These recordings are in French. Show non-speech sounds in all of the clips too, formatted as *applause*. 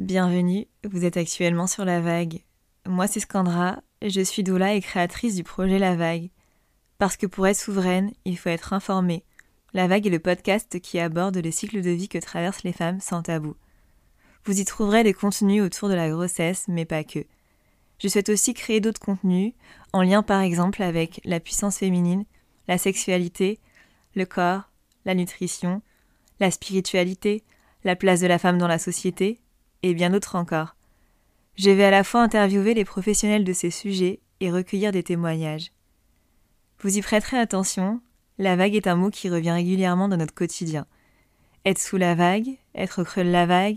Bienvenue, vous êtes actuellement sur La Vague. Moi c'est Scandra, je suis doula et créatrice du projet La Vague. Parce que pour être souveraine, il faut être informée. La Vague est le podcast qui aborde le cycle de vie que traversent les femmes sans tabou. Vous y trouverez des contenus autour de la grossesse, mais pas que. Je souhaite aussi créer d'autres contenus, en lien par exemple avec la puissance féminine, la sexualité, le corps, la nutrition, la spiritualité, la place de la femme dans la société, et bien d'autres encore. Je vais à la fois interviewer les professionnels de ces sujets et recueillir des témoignages. Vous y prêterez attention, la vague est un mot qui revient régulièrement dans notre quotidien. Être sous la vague, être creux de la vague,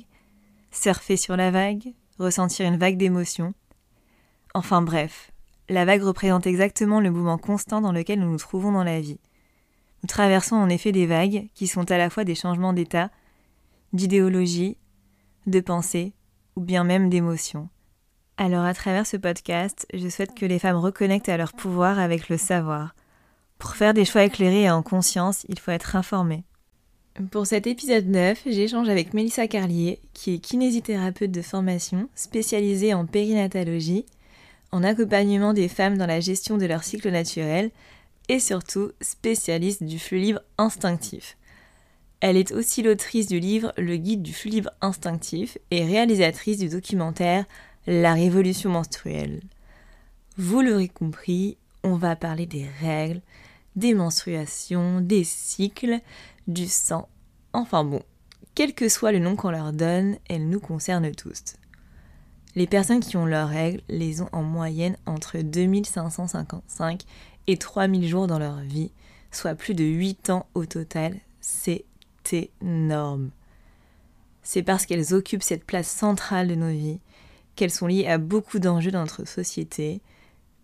surfer sur la vague, ressentir une vague d'émotions. Enfin bref, la vague représente exactement le mouvement constant dans lequel nous nous trouvons dans la vie. Nous traversons en effet des vagues qui sont à la fois des changements d'état, d'idéologie, de pensée ou bien même d'émotion. Alors à travers ce podcast, je souhaite que les femmes reconnectent à leur pouvoir avec le savoir. Pour faire des choix éclairés et en conscience, il faut être informé. Pour cet épisode 9, j'échange avec Mélissa Carlier, qui est kinésithérapeute de formation, spécialisée en périnatologie, en accompagnement des femmes dans la gestion de leur cycle naturel et surtout spécialiste du flux libre instinctif. Elle est aussi l'autrice du livre Le guide du flux libre instinctif et réalisatrice du documentaire La révolution menstruelle. Vous l'aurez compris, on va parler des règles, des menstruations, des cycles, du sang. Enfin bon, quel que soit le nom qu'on leur donne, elles nous concernent tous. Les personnes qui ont leurs règles les ont en moyenne entre 2555 et 3000 jours dans leur vie, soit plus de 8 ans au total. C'est énorme. C'est parce qu'elles occupent cette place centrale de nos vies qu'elles sont liées à beaucoup d'enjeux dans notre société,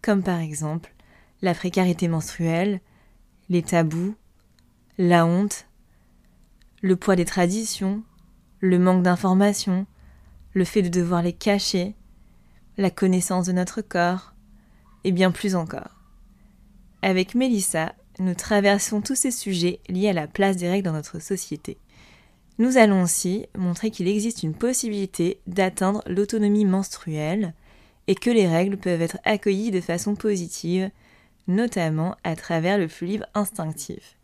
comme par exemple la précarité menstruelle, les tabous, la honte, le poids des traditions, le manque d'informations, le fait de devoir les cacher, la connaissance de notre corps, et bien plus encore. Avec Mélissa, nous traversons tous ces sujets liés à la place des règles dans notre société. Nous allons aussi montrer qu'il existe une possibilité d'atteindre l'autonomie menstruelle et que les règles peuvent être accueillies de façon positive, notamment à travers le flux libre instinctif.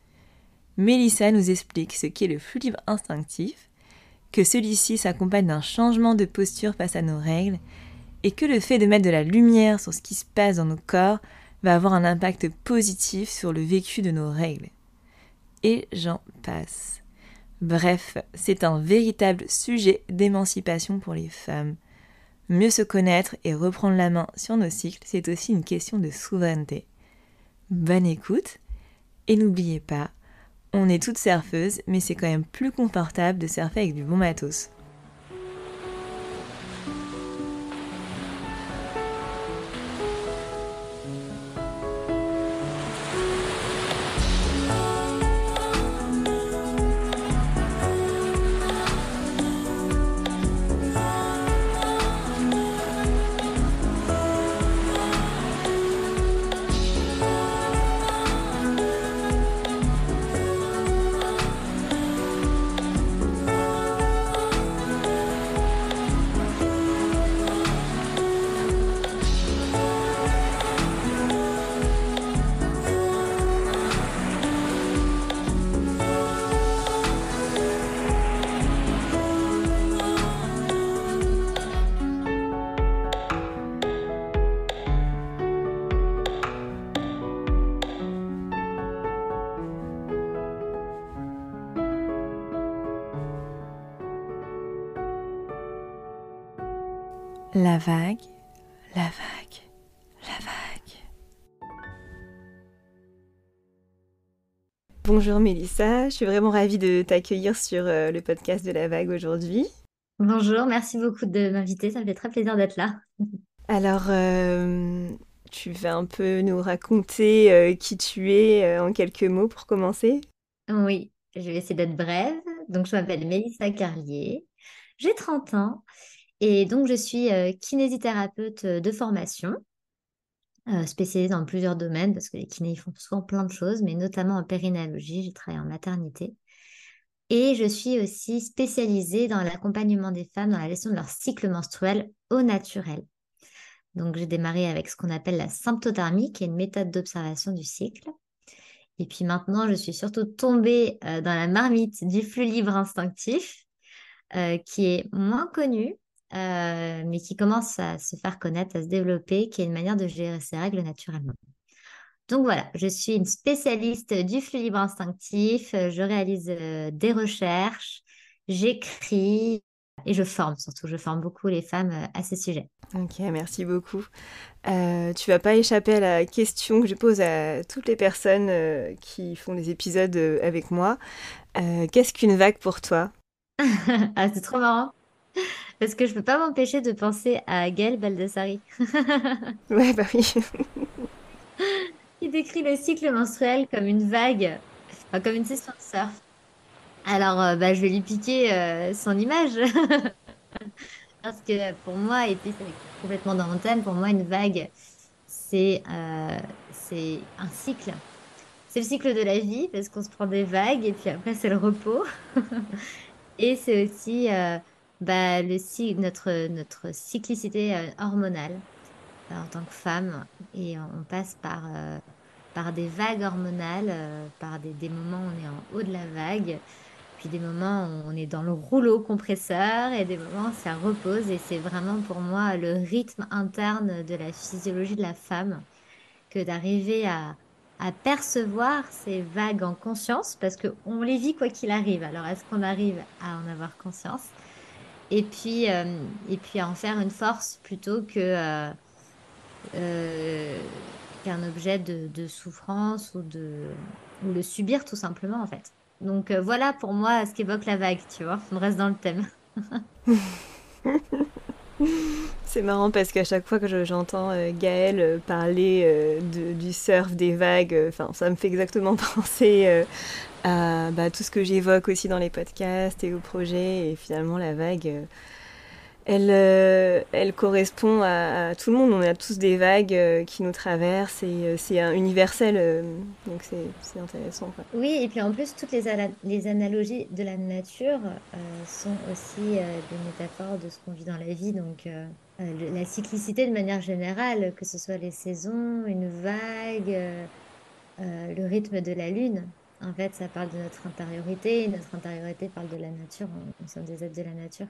Mélissa nous explique ce qu'est le flux libre instinctif, que celui-ci s'accompagne d'un changement de posture face à nos règles, et que le fait de mettre de la lumière sur ce qui se passe dans nos corps va avoir un impact positif sur le vécu de nos règles. Et j'en passe. Bref, c'est un véritable sujet d'émancipation pour les femmes. Mieux se connaître et reprendre la main sur nos cycles, c'est aussi une question de souveraineté. Bonne écoute, et n'oubliez pas, on est toutes surfeuses, mais c'est quand même plus confortable de surfer avec du bon matos. La vague, la vague, la vague. Bonjour Mélissa, je suis vraiment ravie de t'accueillir sur euh, le podcast de la vague aujourd'hui. Bonjour, merci beaucoup de m'inviter, ça me fait très plaisir d'être là. Alors, euh, tu vas un peu nous raconter euh, qui tu es en quelques mots pour commencer? Oui, je vais essayer d'être brève. Donc, je m'appelle Mélissa Carlier, j'ai 30 ans et donc, je suis euh, kinésithérapeute euh, de formation, euh, spécialisée dans plusieurs domaines, parce que les kinés font souvent plein de choses, mais notamment en périnalogie. J'ai travaillé en maternité. Et je suis aussi spécialisée dans l'accompagnement des femmes dans la gestion de leur cycle menstruel au naturel. Donc, j'ai démarré avec ce qu'on appelle la symptothermie, qui est une méthode d'observation du cycle. Et puis maintenant, je suis surtout tombée dans la marmite du flux libre instinctif, qui est moins connu, euh, mais qui commence à se faire connaître, à se développer, qui est une manière de gérer ses règles naturellement. Donc voilà, je suis une spécialiste du flux libre instinctif, je réalise des recherches, j'écris et je forme surtout, je forme beaucoup les femmes à ce sujet. Ok, merci beaucoup. Euh, tu vas pas échapper à la question que je pose à toutes les personnes qui font des épisodes avec moi. Qu'est-ce qu'une vague pour toi? *laughs* Ah, c'est trop marrant. Parce que je peux pas m'empêcher de penser à Gaël Baldassari. *laughs* ouais, bah oui. Il décrit le cycle menstruel comme une vague, comme une session de surf. Alors, euh, bah, je vais lui piquer euh, son image. *laughs* Parce que pour moi, et puis c'est complètement dans mon thème, pour moi, une vague, c'est euh, c'est un cycle. C'est le cycle de la vie, parce qu'on se prend des vagues, et puis après, c'est le repos. *laughs* et c'est aussi bah, notre, notre cyclicité euh, hormonale euh, en tant que femme. Et on passe par, euh, par des vagues hormonales, par des, des, moments où on est en haut de la vague, puis des moments où on est dans le rouleau compresseur, et des moments où ça repose. Et c'est vraiment pour moi le rythme interne de la physiologie de la femme que d'arriver à, à percevoir ces vagues en conscience, parce qu'on les vit quoi qu'il arrive. Alors, est-ce qu'on arrive à en avoir conscience? Et puis, euh, et puis en faire une force plutôt que euh, euh, qu'un objet de, souffrance ou de ou le subir tout simplement en fait. Donc voilà pour moi ce qu'évoque la vague, tu vois. On reste dans le thème. *laughs* C'est marrant parce qu'à chaque fois que j'entends Gaëlle parler du surf, des vagues, ça me fait exactement *laughs* penser à bah, tout ce que j'évoque aussi dans les podcasts et au projet. Et finalement, la vague, euh, elle, euh, elle correspond à, tout le monde. On a tous des vagues euh, qui nous traversent et c'est universel. donc c'est intéressant. Oui, et puis en plus, toutes les, les analogies de la nature sont aussi des métaphores de ce qu'on vit dans la vie. Donc la cyclicité de manière générale, que ce soit les saisons, une vague, le rythme de la lune. En fait, ça parle de notre intériorité. Notre intériorité parle de la nature. On, sommes des êtres de la nature.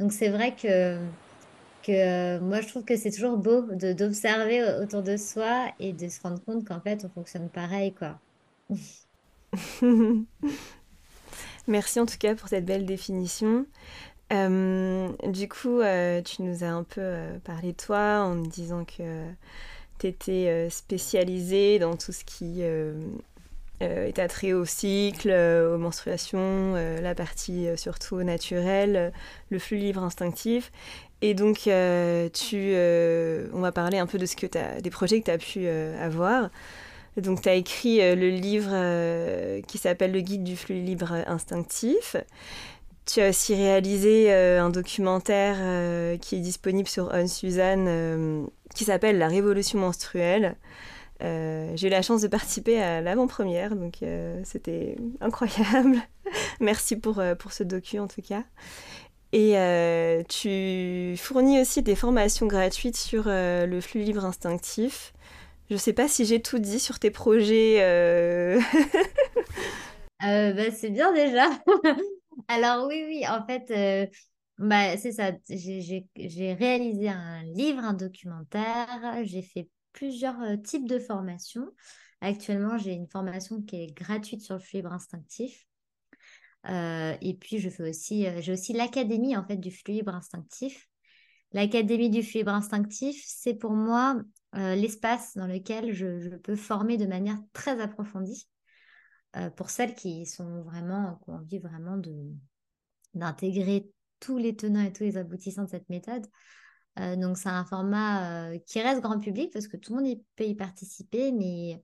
Donc, c'est vrai que, que euh, moi, je trouve que c'est toujours beau d'observer autour de soi et de se rendre compte qu'en fait, on fonctionne pareil, quoi. *laughs* Merci en tout cas pour cette belle définition. Euh, du coup, euh, tu nous as un peu parlé de toi en disant que tu étais spécialisée dans tout ce qui est attrait au cycle, euh, aux menstruations, euh, la partie surtout naturelle, le flux libre instinctif. Et donc, tu, on va parler un peu de ce que as, des projets que tu as pu avoir. Donc, tu as écrit le livre qui s'appelle Le guide du flux libre instinctif. Tu as aussi réalisé un documentaire qui est disponible sur On Suzanne qui s'appelle La révolution menstruelle. Euh, j'ai eu la chance de participer à l'avant-première, donc euh, c'était incroyable. *laughs* Merci pour, euh, pour ce docu en tout cas. Et tu fournis aussi des formations gratuites sur le flux libre instinctif. Je ne sais pas si j'ai tout dit sur tes projets. *laughs* bah, c'est bien déjà. *laughs* Alors oui, oui, en fait, bah, c'est ça. J'ai réalisé un livre, un documentaire. J'ai fait plusieurs euh, types de formations. Actuellement, j'ai une formation qui est gratuite sur le flux libre instinctif. Euh, et puis, je fais aussi, euh, j'ai aussi l'académie en fait du flux libre instinctif. L'académie du flux libre instinctif, c'est pour moi l'espace dans lequel je, peux former de manière très approfondie pour celles qui sont vraiment, qui ont envie vraiment de d'intégrer tous les tenants et tous les aboutissants de cette méthode. Euh, donc, c'est un format euh, qui reste grand public parce que tout le monde peut y participer, mais,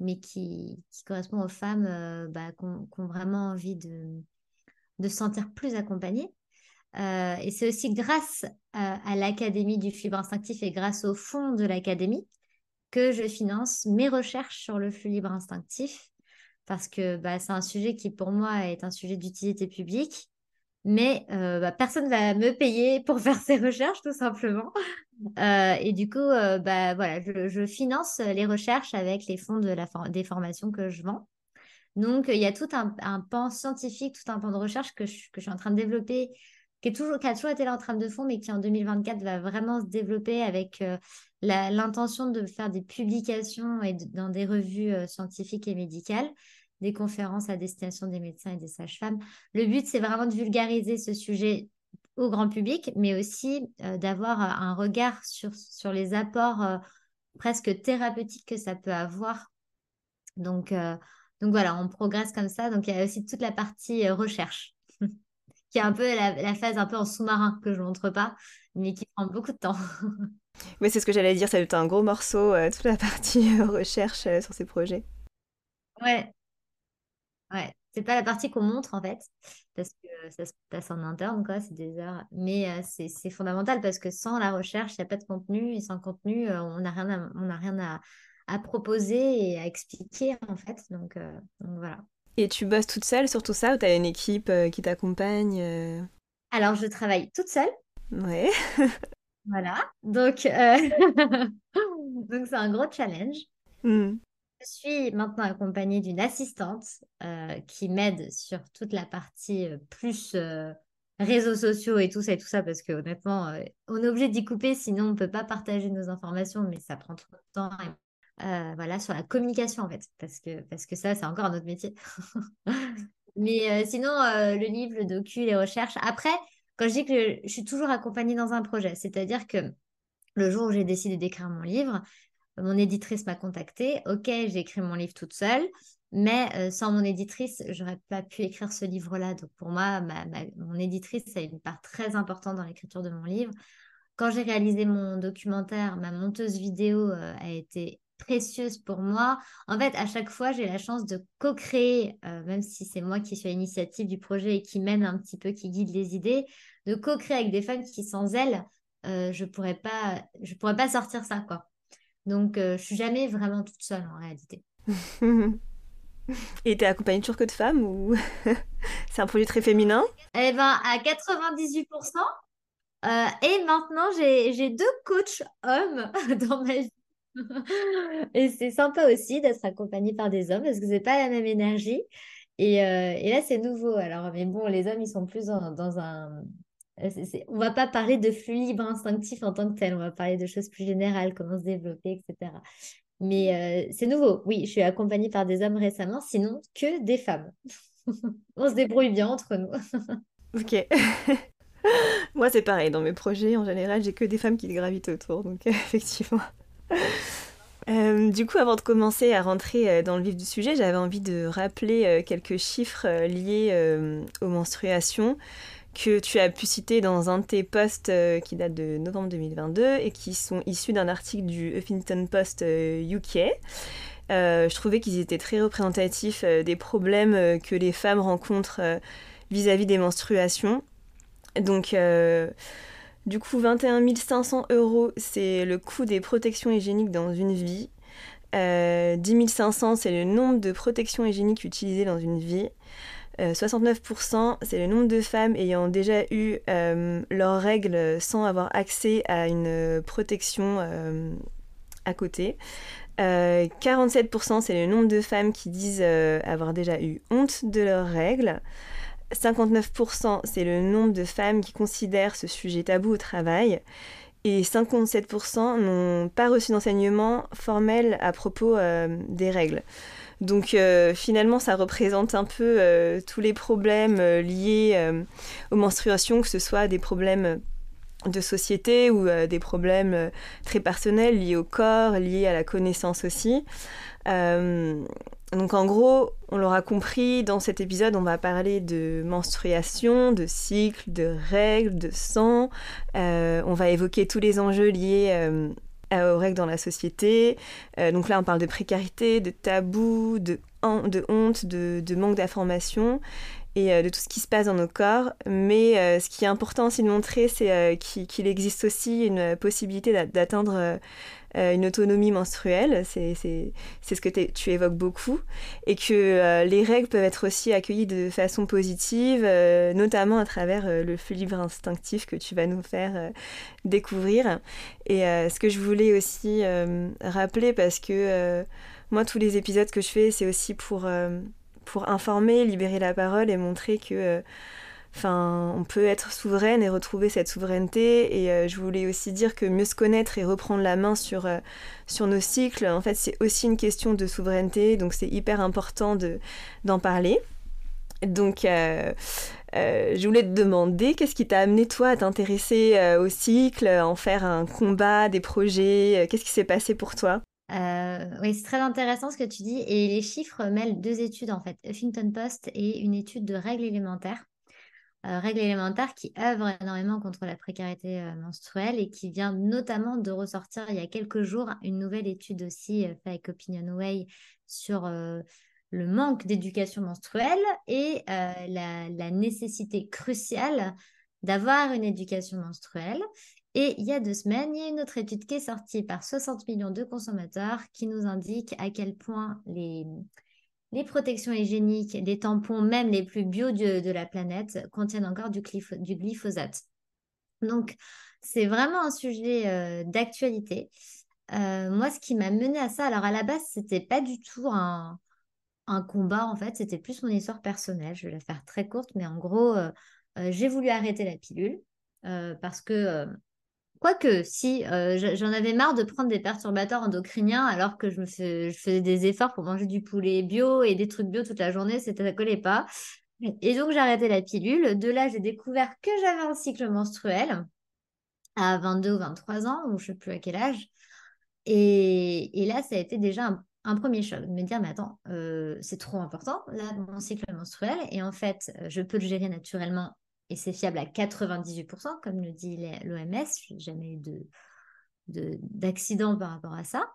mais qui, correspond aux femmes euh, bah, qui, ont, vraiment envie de, de se sentir plus accompagnées. et c'est aussi grâce à, l'Académie du fibre instinctif et grâce au fond de l'Académie que je finance mes recherches sur le flux libre instinctif. parce que bah, c'est un sujet qui, pour moi, est un sujet d'utilité publique. Mais bah, personne ne va me payer pour *laughs* faire ces recherches, tout simplement. et du coup, bah, voilà, je, finance les recherches avec les fonds de la des formations que je vends. Donc, il y a tout un, pan scientifique, tout un pan de recherche que je, que je suis en train de développer qui, a toujours été là en train de fond, mais qui en 2024 va vraiment se développer avec euh, l'intention de faire des publications et dans des revues euh, scientifiques et médicales, des conférences à destination des médecins et des sages-femmes. Le but, c'est vraiment de vulgariser ce sujet au grand public, mais aussi euh, d'avoir un regard sur, sur les apports presque thérapeutiques que ça peut avoir. Donc, donc voilà, on progresse comme ça. Donc il y a aussi toute la partie recherche *laughs* qui est un peu la, phase un peu en sous-marin que je ne montre pas, mais qui prend beaucoup de temps. *laughs* oui, c'est ce que j'allais dire, ça va être un gros morceau, euh, toute la partie euh, *laughs* recherche euh, sur ces projets. Ouais. Ouais, c'est pas la partie qu'on montre en fait, parce que ça se passe en interne, quoi, c'est des heures. Mais c'est fondamental parce que sans la recherche, il n'y a pas de contenu, et sans contenu, on n'a rien, on a rien à, à, proposer et à expliquer en fait. Donc, donc voilà. Et tu bosses toute seule sur tout ça ou tu as une équipe euh, qui t'accompagne euh? Alors, je travaille toute seule. Ouais. *laughs* voilà. Donc, euh, *laughs* donc c'est un gros challenge. Mmh. Je suis maintenant accompagnée d'une assistante qui m'aide sur toute la partie plus réseaux sociaux et tout ça et tout ça parce que honnêtement, on est obligé d'y couper sinon on ne peut pas partager nos informations, mais ça prend trop de temps euh, voilà, sur la communication en fait, parce que, parce que ça, c'est encore un autre métier. *laughs* Mais euh, sinon, euh, le livre, le docu, les recherches. Après, quand je dis que je suis toujours accompagnée dans un projet, c'est-à-dire que le jour où j'ai décidé d'écrire mon livre, mon éditrice m'a contactée. Ok, j'ai écrit mon livre toute seule, mais sans mon éditrice, j'aurais pas pu écrire ce livre-là. Donc pour moi, mon éditrice a une part très importante dans l'écriture de mon livre. Quand j'ai réalisé mon documentaire, ma monteuse vidéo a été précieuse pour moi. En fait, à chaque fois, j'ai la chance de co-créer, euh, même si c'est moi qui suis à l'initiative du projet et qui mène un petit peu, qui guide les idées, de co-créer avec des femmes qui, sans elles, euh, je pourrais pourrais pas sortir ça, quoi. Donc, euh, je suis jamais vraiment toute seule en réalité. *laughs* Et t'es accompagnée toujours que de femmes ou *laughs* c'est un projet très féminin? Eh ben, à 98%. et maintenant, j'ai deux coachs hommes *laughs* dans ma vie. et c'est sympa aussi d'être accompagné par des hommes parce que c'est pas la même énergie. Et, euh, et là, c'est nouveau. Alors, mais bon, les hommes, ils sont plus dans, un. On va pas parler de flux libre instinctif en tant que tel. On va parler de choses plus générales, comment se développer, etc. Mais euh, c'est nouveau. Oui, je suis accompagnée par des hommes récemment, sinon que des femmes. *laughs* On se débrouille bien entre nous. *laughs* ok. *laughs* Moi, c'est pareil. Dans mes projets, en général, j'ai que des femmes qui gravitent autour. Donc, effectivement. Euh, du coup, avant de commencer à rentrer euh, dans le vif du sujet, j'avais envie de rappeler euh, quelques chiffres liés aux menstruations que tu as pu citer dans un de tes posts qui date de novembre 2022 et qui sont issus d'un article du Huffington Post UK. je trouvais qu'ils étaient très représentatifs des problèmes que les femmes rencontrent vis-à-vis -vis des menstruations. Donc, du coup, 21 500 euros, c'est le coût des protections hygiéniques dans une vie. Euh, 10 500, c'est le nombre de protections hygiéniques utilisées dans une vie. 69%, euh, c'est le nombre de femmes ayant déjà eu euh, leurs règles sans avoir accès à une protection euh, à côté. 47%, c'est le nombre de femmes qui disent avoir déjà eu honte de leurs règles. 59%, c'est le nombre de femmes qui considèrent ce sujet tabou au travail. Et 57% n'ont pas reçu d'enseignement formel à propos des règles. Donc euh, finalement, ça représente un peu euh, tous les problèmes liés aux menstruations, que ce soit des problèmes de société ou des problèmes très personnels liés au corps, liés à la connaissance aussi. Donc en gros, on l'aura compris, dans cet épisode, on va parler de menstruation, de cycle, de règles, de sang. Euh, on va évoquer tous les enjeux liés euh, aux règles dans la société. Euh, donc là, on parle de précarité, de tabou, de, de honte, de, manque d'information. et de tout ce qui se passe dans nos corps. Mais ce qui est important aussi de montrer, c'est qu'il existe aussi une possibilité d'atteindre euh, une autonomie menstruelle, c'est ce que tu évoques beaucoup, et que euh, les règles peuvent être aussi accueillies de façon positive, euh, notamment à travers le libre instinctif que tu vas nous faire découvrir. Et ce que je voulais aussi rappeler, parce que moi, tous les épisodes que je fais, c'est aussi pour, pour informer, libérer la parole et montrer que Enfin, on peut être souveraine et retrouver cette souveraineté. Et euh, je voulais aussi dire que mieux se connaître et reprendre la main sur, euh, sur nos cycles, en fait, c'est aussi une question de souveraineté. Donc, c'est hyper important de, d'en parler. Donc, euh, je voulais te demander, qu'est-ce qui t'a amené, toi, à t'intéresser au cycle, en faire un combat, des projets Qu'est-ce qui s'est passé pour toi? Oui, c'est très intéressant ce que tu dis. Et les chiffres mêlent deux études, en fait, Huffington Post et une étude de règles élémentaires. Euh, règles élémentaires qui œuvre énormément contre la précarité euh, menstruelle et qui vient notamment de ressortir il y a quelques jours une nouvelle étude aussi euh, faite avec OpinionWay sur le manque d'éducation menstruelle et la, la, nécessité cruciale d'avoir une éducation menstruelle. Et il y a deux semaines, il y a une autre étude qui est sortie par 60 millions de consommateurs qui nous indique à quel point les, les protections hygiéniques, les tampons, même les plus bio de, la planète, contiennent encore du, glyphosate. Donc, c'est vraiment un sujet euh, d'actualité. Euh, moi, ce qui m'a mené à ça, alors à la base, c'était pas du tout un, combat, en fait, c'était plus mon histoire personnelle. Je vais la faire très courte, mais en gros, euh, j'ai voulu arrêter la pilule parce que Quoique, si, euh, j'en avais marre de prendre des perturbateurs endocriniens alors que je, me faisais des efforts pour manger du poulet bio et des trucs bio toute la journée, ça ne collait pas. Et donc, j'ai arrêté la pilule. De là, j'ai découvert que j'avais un cycle menstruel à 22 ou 23 ans, ou je ne sais plus à quel âge. Et, là, ça a été déjà un, premier choc de me dire, mais attends, euh, c'est trop important, là, mon cycle menstruel. Et en fait, je peux le gérer naturellement et c'est fiable à 98%, comme le dit l'OMS. Je n'ai jamais eu de, d'accident par rapport à ça.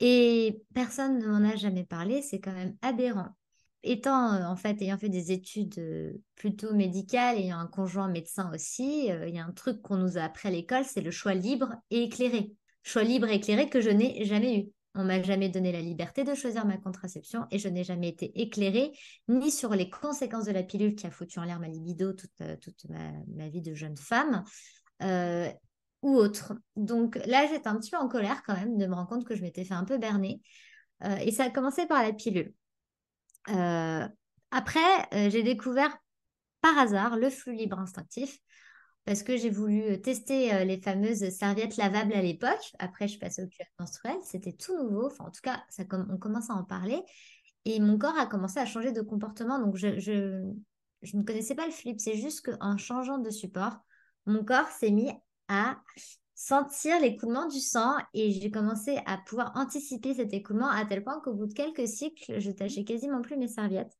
Et personne ne m'en a jamais parlé, c'est quand même aberrant. Étant, euh, en fait, ayant fait des études euh, plutôt médicales, ayant un conjoint médecin aussi, euh, il y a un truc qu'on nous a appris à l'école, c'est le choix libre et éclairé. Choix libre et éclairé que je n'ai jamais eu. On m'a jamais donné la liberté de choisir ma contraception et je n'ai jamais été éclairée ni sur les conséquences de la pilule qui a foutu en l'air ma libido toute, euh, ma, vie de jeune femme euh, ou autre. Donc là, j'étais un petit peu en colère quand même de me rendre compte que je m'étais fait un peu berner. Euh, et ça a commencé par la pilule. après, j'ai découvert par hasard le flux libre instinctif parce que j'ai voulu euh, tester euh, les fameuses serviettes lavables à l'époque. Après, je suis passée au cuir menstruel. C'était tout nouveau. Enfin, en tout cas, on commence à en parler. Et mon corps a commencé à changer de comportement. Donc, je ne connaissais pas le flip. C'est juste qu'en changeant de support, mon corps s'est mis à sentir l'écoulement du sang et j'ai commencé à pouvoir anticiper cet écoulement à tel point qu'au bout de quelques cycles, je tâchais quasiment plus mes serviettes.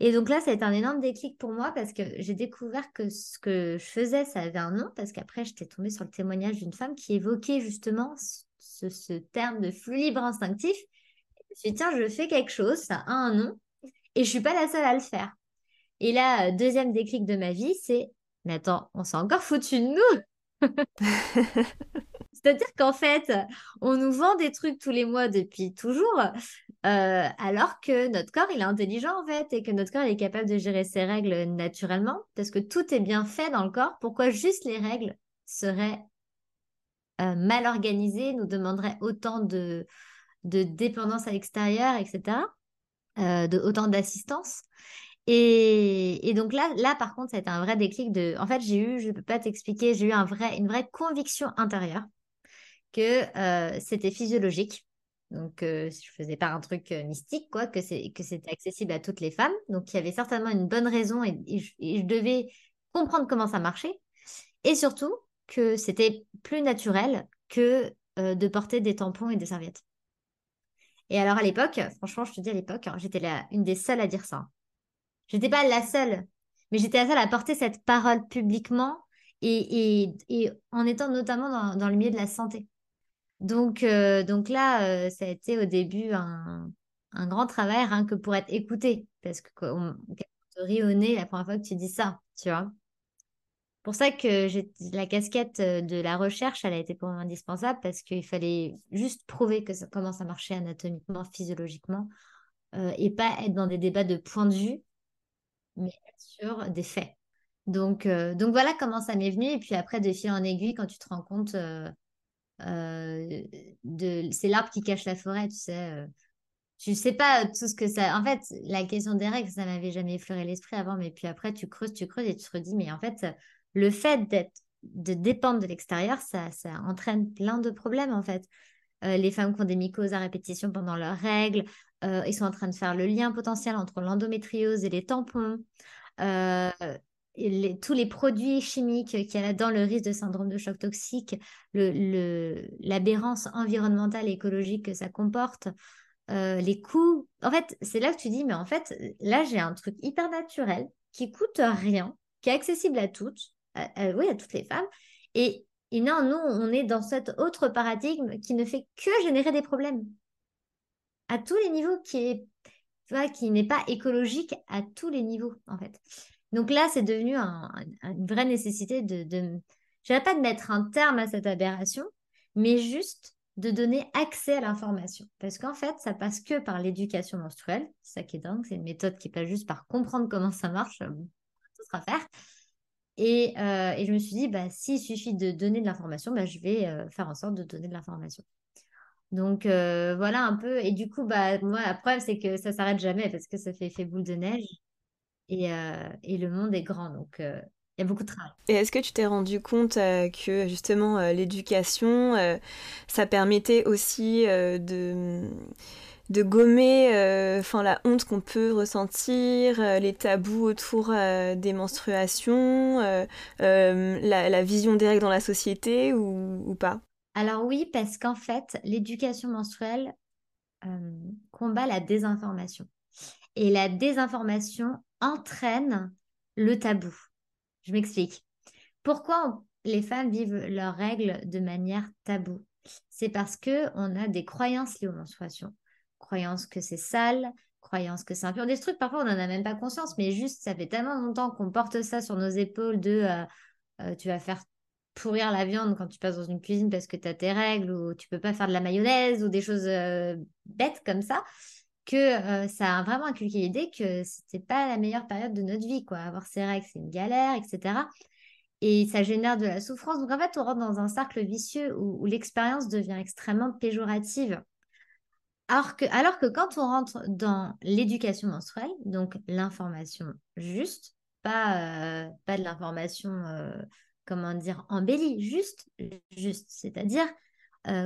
Et donc là, ça a été un énorme déclic pour moi parce que j'ai découvert que ce que je faisais, ça avait un nom, parce qu'après, j'étais tombée sur le témoignage d'une femme qui évoquait justement ce, terme de flux libre instinctif. Je me suis dit, tiens, je fais quelque chose, ça a un nom, et je suis pas la seule à le faire. Et là, deuxième déclic de ma vie, c'est, mais attends, on s'est encore foutu de nous *laughs* C'est-à-dire qu'en fait, on nous vend des trucs tous les mois depuis toujours, euh, alors que notre corps, il est intelligent en fait, et que notre corps, il est capable de gérer ses règles naturellement, parce que tout est bien fait dans le corps. Pourquoi juste les règles seraient euh, mal organisées, nous demanderaient autant de, de dépendance à l'extérieur, etc., euh, de, autant d'assistance? Et, et, donc là, là, par contre, ça a été un vrai déclic de. En fait, j'ai eu, je ne peux pas t'expliquer, j'ai eu un vrai, une vraie conviction intérieure que euh, c'était physiologique. Donc, euh, je ne faisais pas un truc euh, mystique, quoi, que c'était accessible à toutes les femmes. Donc, il y avait certainement une bonne raison et, je, devais comprendre comment ça marchait. Et surtout, que c'était plus naturel que de porter des tampons et des serviettes. Et alors, à l'époque, franchement, je te dis à l'époque, hein, j'étais une des seules à dire ça. J'étais pas la seule, mais j'étais la seule à porter cette parole publiquement et, et, en étant notamment dans, dans, le milieu de la santé. Donc, euh, donc là, euh, ça a été au début un, grand travail rien que pour être écouté. Parce que te rit au nez la première fois que tu dis ça, tu vois. Pour ça que la casquette euh, de la recherche, elle a été pour moi indispensable parce qu'il fallait juste prouver que comment ça marchait anatomiquement, physiologiquement, et pas être dans des débats de point de vue, mais sur des faits. Donc, donc voilà comment ça m'est venu. Et puis après, de fil en aiguille, quand tu te rends compte de, c'est l'arbre qui cache la forêt, tu sais je sais pas tout ce que ça. En fait, la question des règles, ça m'avait jamais effleuré l'esprit avant, mais puis après, tu creuses, tu creuses et tu te redis, mais en fait, le fait d'être, de dépendre de l'extérieur, ça, ça entraîne plein de problèmes, en fait. Euh, les femmes qui ont des mycoses à répétition pendant leurs règles, euh, ils sont en train de faire le lien potentiel entre l'endométriose et les tampons. Euh, et tous les produits chimiques qu'il y a là-dedans, le risque de syndrome de choc toxique, l'aberrance le, environnementale et écologique que ça comporte. Euh, les coûts. En fait, c'est là que tu dis, mais en fait, là, j'ai un truc hyper naturel qui coûte rien, qui est accessible à toutes, oui, à toutes les femmes. Et, non, nous, on est dans cet autre paradigme qui ne fait que générer des problèmes à tous les niveaux, qui est, qui n'est pas écologique à tous les niveaux, en fait. Donc là, c'est devenu une vraie nécessité de, je ne pas de mettre un terme à cette aberration, mais juste de donner accès à l'information. Parce qu'en fait, ça passe que par l'éducation menstruelle. C'est ça qui est dingue. C'est une méthode qui passe juste par comprendre comment ça marche. Euh, tout sera faire. Et, euh, et, je me suis dit, bah, s'il suffit de donner de l'information, bah, je vais euh, faire en sorte de donner de l'information. Donc voilà un peu. Et du coup, bah, moi, la preuve, c'est que ça s'arrête jamais parce que ça fait effet boule de neige. Et, et le monde est grand. Donc il y a beaucoup de travail. Et est-ce que tu t'es rendu compte euh, que justement euh, l'éducation, euh, ça permettait aussi de, de gommer enfin la honte qu'on peut ressentir, les tabous autour des menstruations, la, vision des règles dans la société ou, ou pas? Alors oui, parce qu'en fait, l'éducation menstruelle combat la désinformation. Et la désinformation entraîne le tabou. Je m'explique. Pourquoi les femmes vivent leurs règles de manière taboue? C'est parce que on a des croyances liées aux menstruations. Croyances que c'est sale, croyances que c'est impur. Des trucs, parfois, on n'en a même pas conscience, mais juste, ça fait tellement longtemps qu'on porte ça sur nos épaules de euh, euh, tu vas faire pourrir la viande quand tu passes dans une cuisine parce que tu as tes règles ou tu peux pas faire de la mayonnaise ou des choses euh, bêtes comme ça que euh, ça a vraiment inculqué l'idée que c'était pas la meilleure période de notre vie, quoi. Avoir ses règles, c'est une galère, etc. Et ça génère de la souffrance. Donc en fait, on rentre dans un cercle vicieux où, l'expérience devient extrêmement péjorative. Alors que, alors que quand on rentre dans l'éducation menstruelle, donc l'information juste, pas, euh, pas de l'information, euh, comment dire, embellie, juste, juste. C'est-à-dire,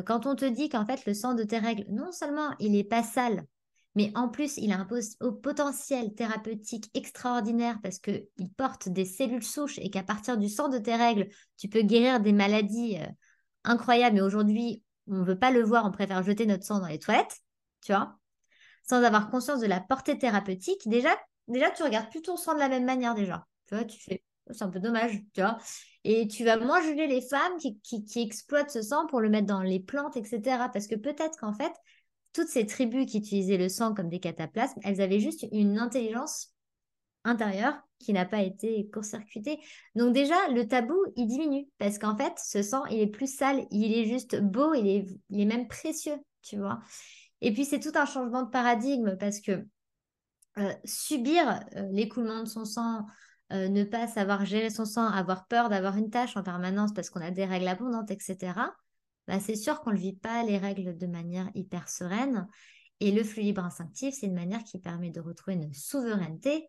quand on te dit qu'en fait, le sang de tes règles, non seulement il n'est pas sale, mais en plus, il a un potentiel thérapeutique extraordinaire parce qu'il porte des cellules souches et qu'à partir du sang de tes règles, tu peux guérir des maladies euh, incroyables. Mais aujourd'hui, on ne veut pas le voir, on préfère jeter notre sang dans les toilettes, tu vois, sans avoir conscience de la portée thérapeutique. Déjà, déjà tu regardes plus ton sang de la même manière déjà. Tu vois, tu fais, oh, c'est un peu dommage, tu vois. Et tu vas moins juger les femmes qui, qui exploitent ce sang pour le mettre dans les plantes, etc. Parce que peut-être qu'en fait, toutes ces tribus qui utilisaient le sang comme des cataplasmes, elles avaient juste une intelligence intérieure qui n'a pas été court-circuitée. Donc déjà, le tabou, il diminue parce qu'en fait, ce sang, il est plus sale, il est juste beau, il est, il est même précieux, tu vois. Et puis, c'est tout un changement de paradigme parce que euh, subir euh, l'écoulement de son sang, euh, ne pas savoir gérer son sang, avoir peur d'avoir une tâche en permanence parce qu'on a des règles abondantes, etc., bah, c'est sûr qu'on ne vit pas les règles de manière hyper sereine. Et le flux libre instinctif, c'est une manière qui permet de retrouver une souveraineté,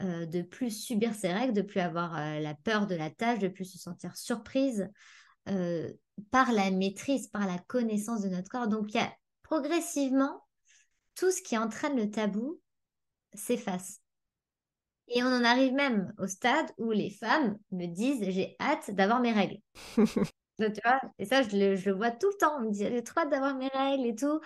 euh, de plus subir ses règles, de plus avoir euh, la peur de la tâche, de plus se sentir surprise euh, par la maîtrise, par la connaissance de notre corps. Donc, il y a progressivement tout ce qui entraîne le tabou s'efface. Et on en arrive même au stade où les femmes me disent j'ai hâte d'avoir mes règles. *laughs* et ça, je le, vois tout le temps. On me dit, j'ai trop hâte d'avoir mes règles et tout.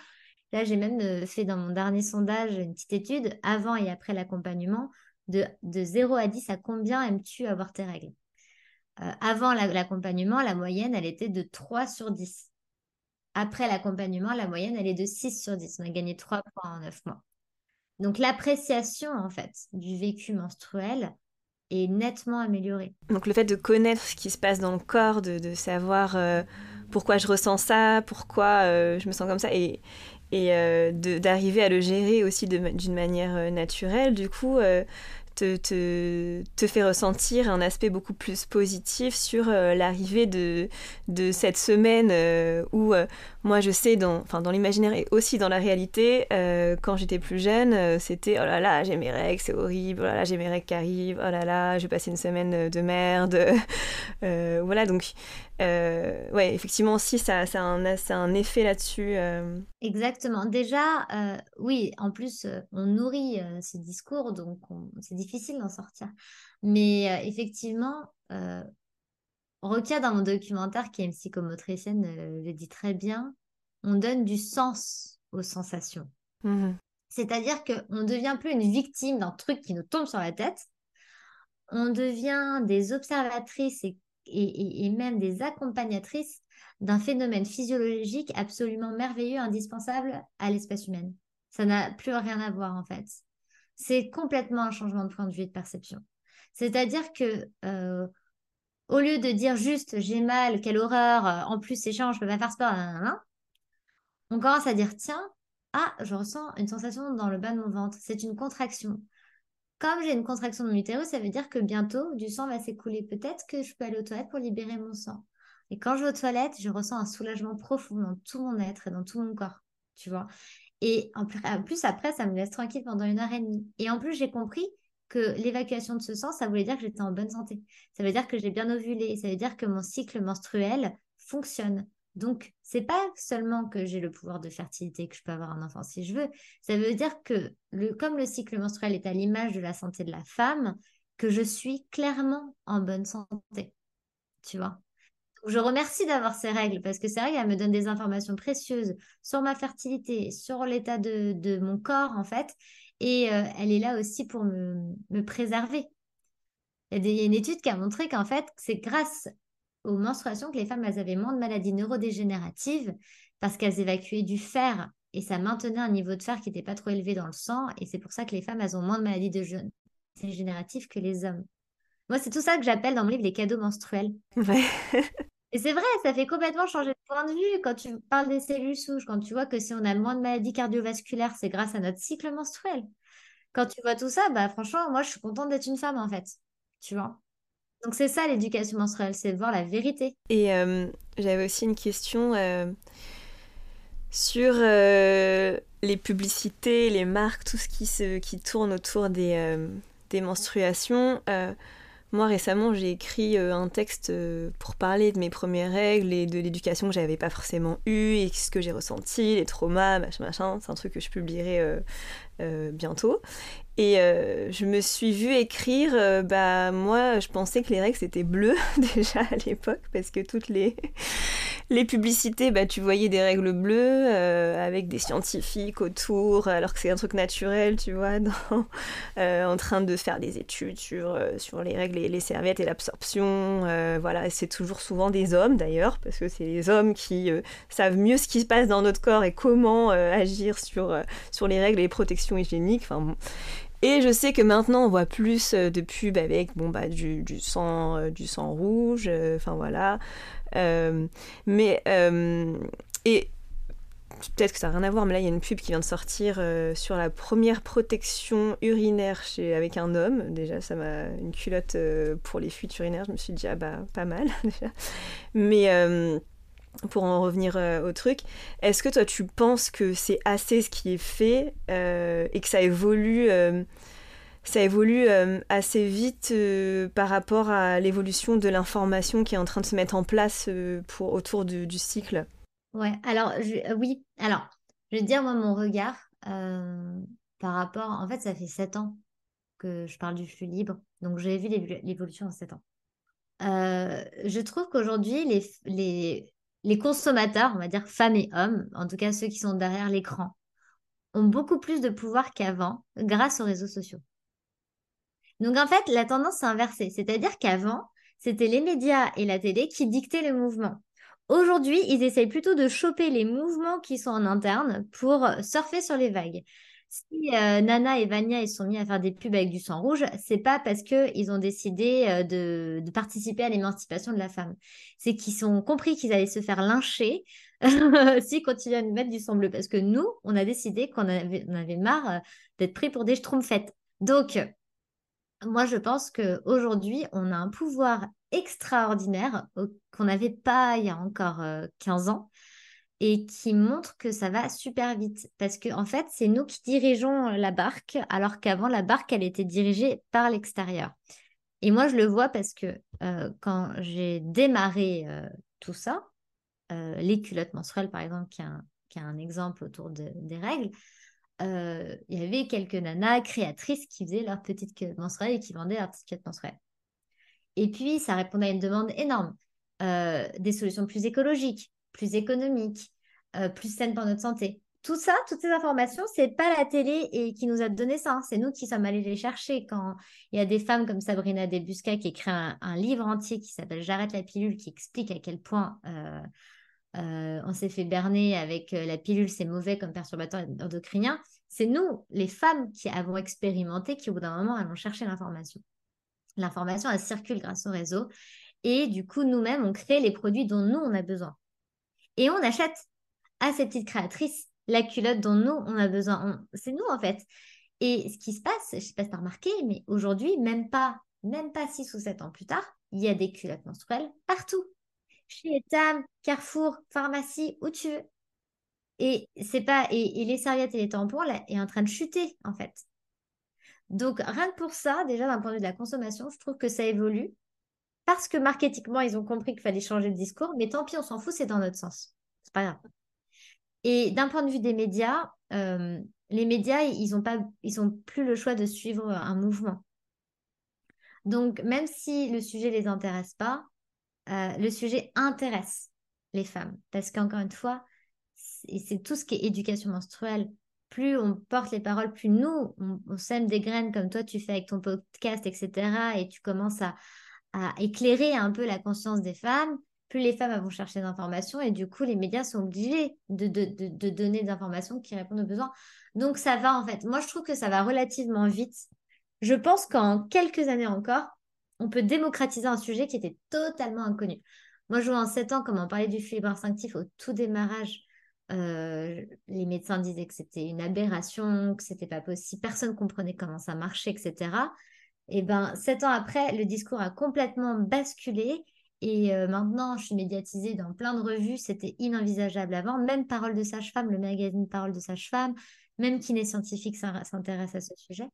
Là, j'ai même euh, fait dans mon dernier sondage une petite étude avant et après l'accompagnement de, de 0 à 10 à combien aimes-tu avoir tes règles? Euh, Avant l'accompagnement, la moyenne, elle était de 3 sur 10. Après l'accompagnement, la moyenne, elle est de 6 sur 10. On a gagné 3 points en 9 mois. Donc l'appréciation en fait du vécu menstruel est nettement améliorée. Donc le fait de connaître ce qui se passe dans le corps, de, savoir euh, pourquoi je ressens ça, pourquoi euh, je me sens comme ça, et, et euh, d'arriver à le gérer aussi d'une manière naturelle, du coup, te, te, te, fait ressentir un aspect beaucoup plus positif sur euh, l'arrivée de, de cette semaine euh, où euh, moi je sais dans, dans l'imaginaire et aussi dans la réalité, quand j'étais plus jeune, c'était oh là là, j'ai mes règles, c'est horrible, oh là là, j'ai mes règles qui arrivent, oh là là, je vais passer une semaine de merde. *laughs* voilà, donc ouais, effectivement aussi ça, ça, a, un, ça un effet là-dessus. Exactement. Déjà, oui, en plus, on nourrit ce discours, donc c'est difficile d'en sortir. Mais euh, effectivement, euh, Rokia, dans mon documentaire, qui est une psychomotricienne, euh, le dit très bien, on donne du sens aux sensations. Mmh C'est-à-dire qu'on ne devient plus une victime d'un truc qui nous tombe sur la tête, on devient des observatrices et, et, et même des accompagnatrices d'un phénomène physiologique absolument merveilleux, indispensable à l'espèce humaine. Ça n'a plus rien à voir en fait c'est complètement un changement de point de vue et de perception. C'est-à-dire que euh, au lieu de dire juste j'ai mal, quelle horreur, euh, en plus c'est chiant, je peux pas faire sport, on commence à dire tiens, ah, je ressens une sensation dans le bas de mon ventre, c'est une contraction. Comme j'ai une contraction de mon utérus, ça veut dire que bientôt du sang va s'écouler. Peut-être que je peux aller aux toilettes pour libérer mon sang. Et quand je vais aux toilettes, je ressens un soulagement profond dans tout mon être et dans tout mon corps. Tu vois et en plus, après, ça me laisse tranquille pendant une heure et demie. Et en plus, j'ai compris que l'évacuation de ce sang, ça voulait dire que j'étais en bonne santé. Ça veut dire que j'ai bien ovulé. Ça veut dire que mon cycle menstruel fonctionne. Donc, c'est pas seulement que j'ai le pouvoir de fertilité, que je peux avoir un enfant si je veux. Ça veut dire que, le, comme le cycle menstruel est à l'image de la santé de la femme, que je suis clairement en bonne santé. Tu vois? Je remercie d'avoir ces règles parce que ces règles, elles me donnent des informations précieuses sur ma fertilité, sur l'état de, mon corps, en fait. Et euh, elle est là aussi pour me, préserver. Il y, a une étude qui a montré qu'en fait, c'est grâce aux menstruations que les femmes, avaient moins de maladies neurodégénératives parce qu'elles évacuaient du fer et ça maintenait un niveau de fer qui n'était pas trop élevé dans le sang. Et c'est pour ça que les femmes, elles ont moins de maladies dégénératives que les hommes. Moi, c'est tout ça que j'appelle dans mon livre les cadeaux menstruels. *laughs* Et c'est vrai, ça fait complètement changer de point de vue quand tu parles des cellules souches, quand tu vois que si on a moins de maladies cardiovasculaires, c'est grâce à notre cycle menstruel. Quand tu vois tout ça, bah franchement, moi je suis contente d'être une femme en fait. Tu vois? Donc c'est ça l'éducation menstruelle, c'est de voir la vérité. Et euh, j'avais aussi une question euh, sur euh, les publicités, les marques, tout ce qui, se, qui tourne autour des, des menstruations. Moi, récemment, j'ai écrit euh, un texte euh, pour parler de mes premières règles et de l'éducation que j'avais pas forcément eue et ce que j'ai ressenti, les traumas, machin, machin. C'est un truc que je publierai euh, bientôt. Et je me suis vue écrire, bah moi je pensais que les règles c'était bleu *laughs* déjà à l'époque parce que toutes les, *laughs* les publicités, bah, tu voyais des règles bleues euh, avec des scientifiques autour, alors que c'est un truc naturel, tu vois, *laughs* euh, en train de faire des études sur, euh, sur les règles et les serviettes et l'absorption. voilà, c'est toujours souvent des hommes d'ailleurs, parce que c'est les hommes qui savent mieux ce qui se passe dans notre corps et comment agir sur, sur les règles et les protections hygiéniques. Enfin, Et je sais que maintenant on voit plus de pubs avec bon bah du, sang du sang rouge, enfin voilà, euh, mais, euh, et peut-être que ça n'a rien à voir, mais là il y a une pub qui vient de sortir euh, sur la première protection urinaire avec un homme. Déjà, ça m'a une culotte pour les fuites urinaires. Je me suis dit, ah bah, pas mal *laughs* déjà. Mais pour en revenir au truc, est-ce que toi tu penses que c'est assez ce qui est fait et que ça évolue ça évolue euh, assez vite euh, par rapport à l'évolution de l'information qui est en train de se mettre en place euh, pour, autour du, cycle? Ouais, alors oui, alors je vais dire moi mon regard par rapport, en fait ça fait sept ans que je parle du flux libre, donc j'ai vu l'évolution en sept ans. je trouve qu'aujourd'hui les, les, les consommateurs, on va dire femmes et hommes, en tout cas ceux qui sont derrière l'écran, ont beaucoup plus de pouvoir qu'avant grâce aux réseaux sociaux. Donc en fait, la tendance s'est inversée. C'est-à-dire qu'avant, c'était les médias et la télé qui dictaient le mouvement. Aujourd'hui, ils essayent plutôt de choper les mouvements qui sont en interne pour surfer sur les vagues. Si euh, Nana et Vania ils sont mis à faire des pubs avec du sang rouge, c'est pas parce qu'ils ont décidé euh, de, participer à l'émancipation de la femme. C'est qu'ils ont compris qu'ils allaient se faire lyncher *laughs* s'ils continuaient à nous mettre du sang bleu. Parce que nous, on a décidé qu'on avait, on avait marre euh, d'être pris pour des schtroumpfettes. Donc, moi, je pense qu'aujourd'hui, on a un pouvoir extraordinaire qu'on n'avait pas il y a encore 15 ans et qui montre que ça va super vite. Parce que en fait, c'est nous qui dirigeons la barque, alors qu'avant, la barque, elle était dirigée par l'extérieur. Et moi, je le vois parce que euh, quand j'ai démarré euh, tout ça, euh, les culottes menstruelles, par exemple, qui est un exemple autour des règles, il y avait quelques nanas créatrices qui faisaient leurs petites culottes menstruelles et qui vendaient leurs petites culottes menstruelles. Et puis, ça répondait à une demande énorme. des solutions plus écologiques, plus économique, euh, plus saine pour notre santé. Tout ça, toutes ces informations, c'est pas la télé et qui nous a donné ça. Hein. C'est nous qui sommes allés les chercher. Quand il y a des femmes comme Sabrina Debusca qui écrit un, livre entier qui s'appelle J'arrête la pilule, qui explique à quel point euh, euh, on s'est fait berner avec la pilule, c'est mauvais comme perturbateur endocrinien. C'est nous, les femmes, qui avons expérimenté, qui au bout d'un moment allons chercher l'information. L'information, elle circule grâce au réseau. Et du coup, nous-mêmes, on crée les produits dont nous, on a besoin. Et on achète à ces petites créatrices la culotte dont nous, on a besoin. C'est nous, en fait. Et ce qui se passe, je ne sais pas si tu as remarqué, mais aujourd'hui, même pas, même pas 6 ou 7 ans plus tard, il y a des culottes menstruelles partout. Chez Etam, Carrefour, pharmacie, où tu veux. Et c'est pas et, les serviettes et les tampons là, est en train de chuter en fait. Donc rien que pour ça, déjà d'un point de vue de la consommation, je trouve que ça évolue parce que marketingement, ils ont compris qu'il fallait changer de discours, mais tant pis, on s'en fout, c'est dans notre sens. C'est pas grave. Et d'un point de vue des médias, euh, les médias, ils n'ont pas, ils plus le choix de suivre un mouvement. Donc, même si le sujet les intéresse pas, euh, le sujet intéresse les femmes. Parce qu'encore une fois, c'est tout ce qui est éducation menstruelle. Plus on porte les paroles, plus nous, on sème des graines comme toi, tu fais avec ton podcast, etc. Et tu commences à, à éclairer un peu la conscience des femmes, plus les femmes vont chercher d'informations et du coup, les médias sont obligés de, de, donner des informations qui répondent aux besoins. Donc, ça va en fait. Moi, je trouve que ça va relativement vite. Je pense qu'en quelques années encore, on peut démocratiser un sujet qui était totalement inconnu. Moi, je vois en 7 ans, comme on parlait du fibre instinctif au tout démarrage, euh, les médecins disaient que c'était une aberration, que c'était pas possible, personne comprenait comment ça marchait, etc. Et ben, sept ans après, le discours a complètement basculé. Et euh, maintenant, je suis médiatisée dans plein de revues. C'était inenvisageable avant. Même Parole de sage-femme, le magazine Parole de sage-femme, même Kiné Scientifique s'intéresse à ce sujet.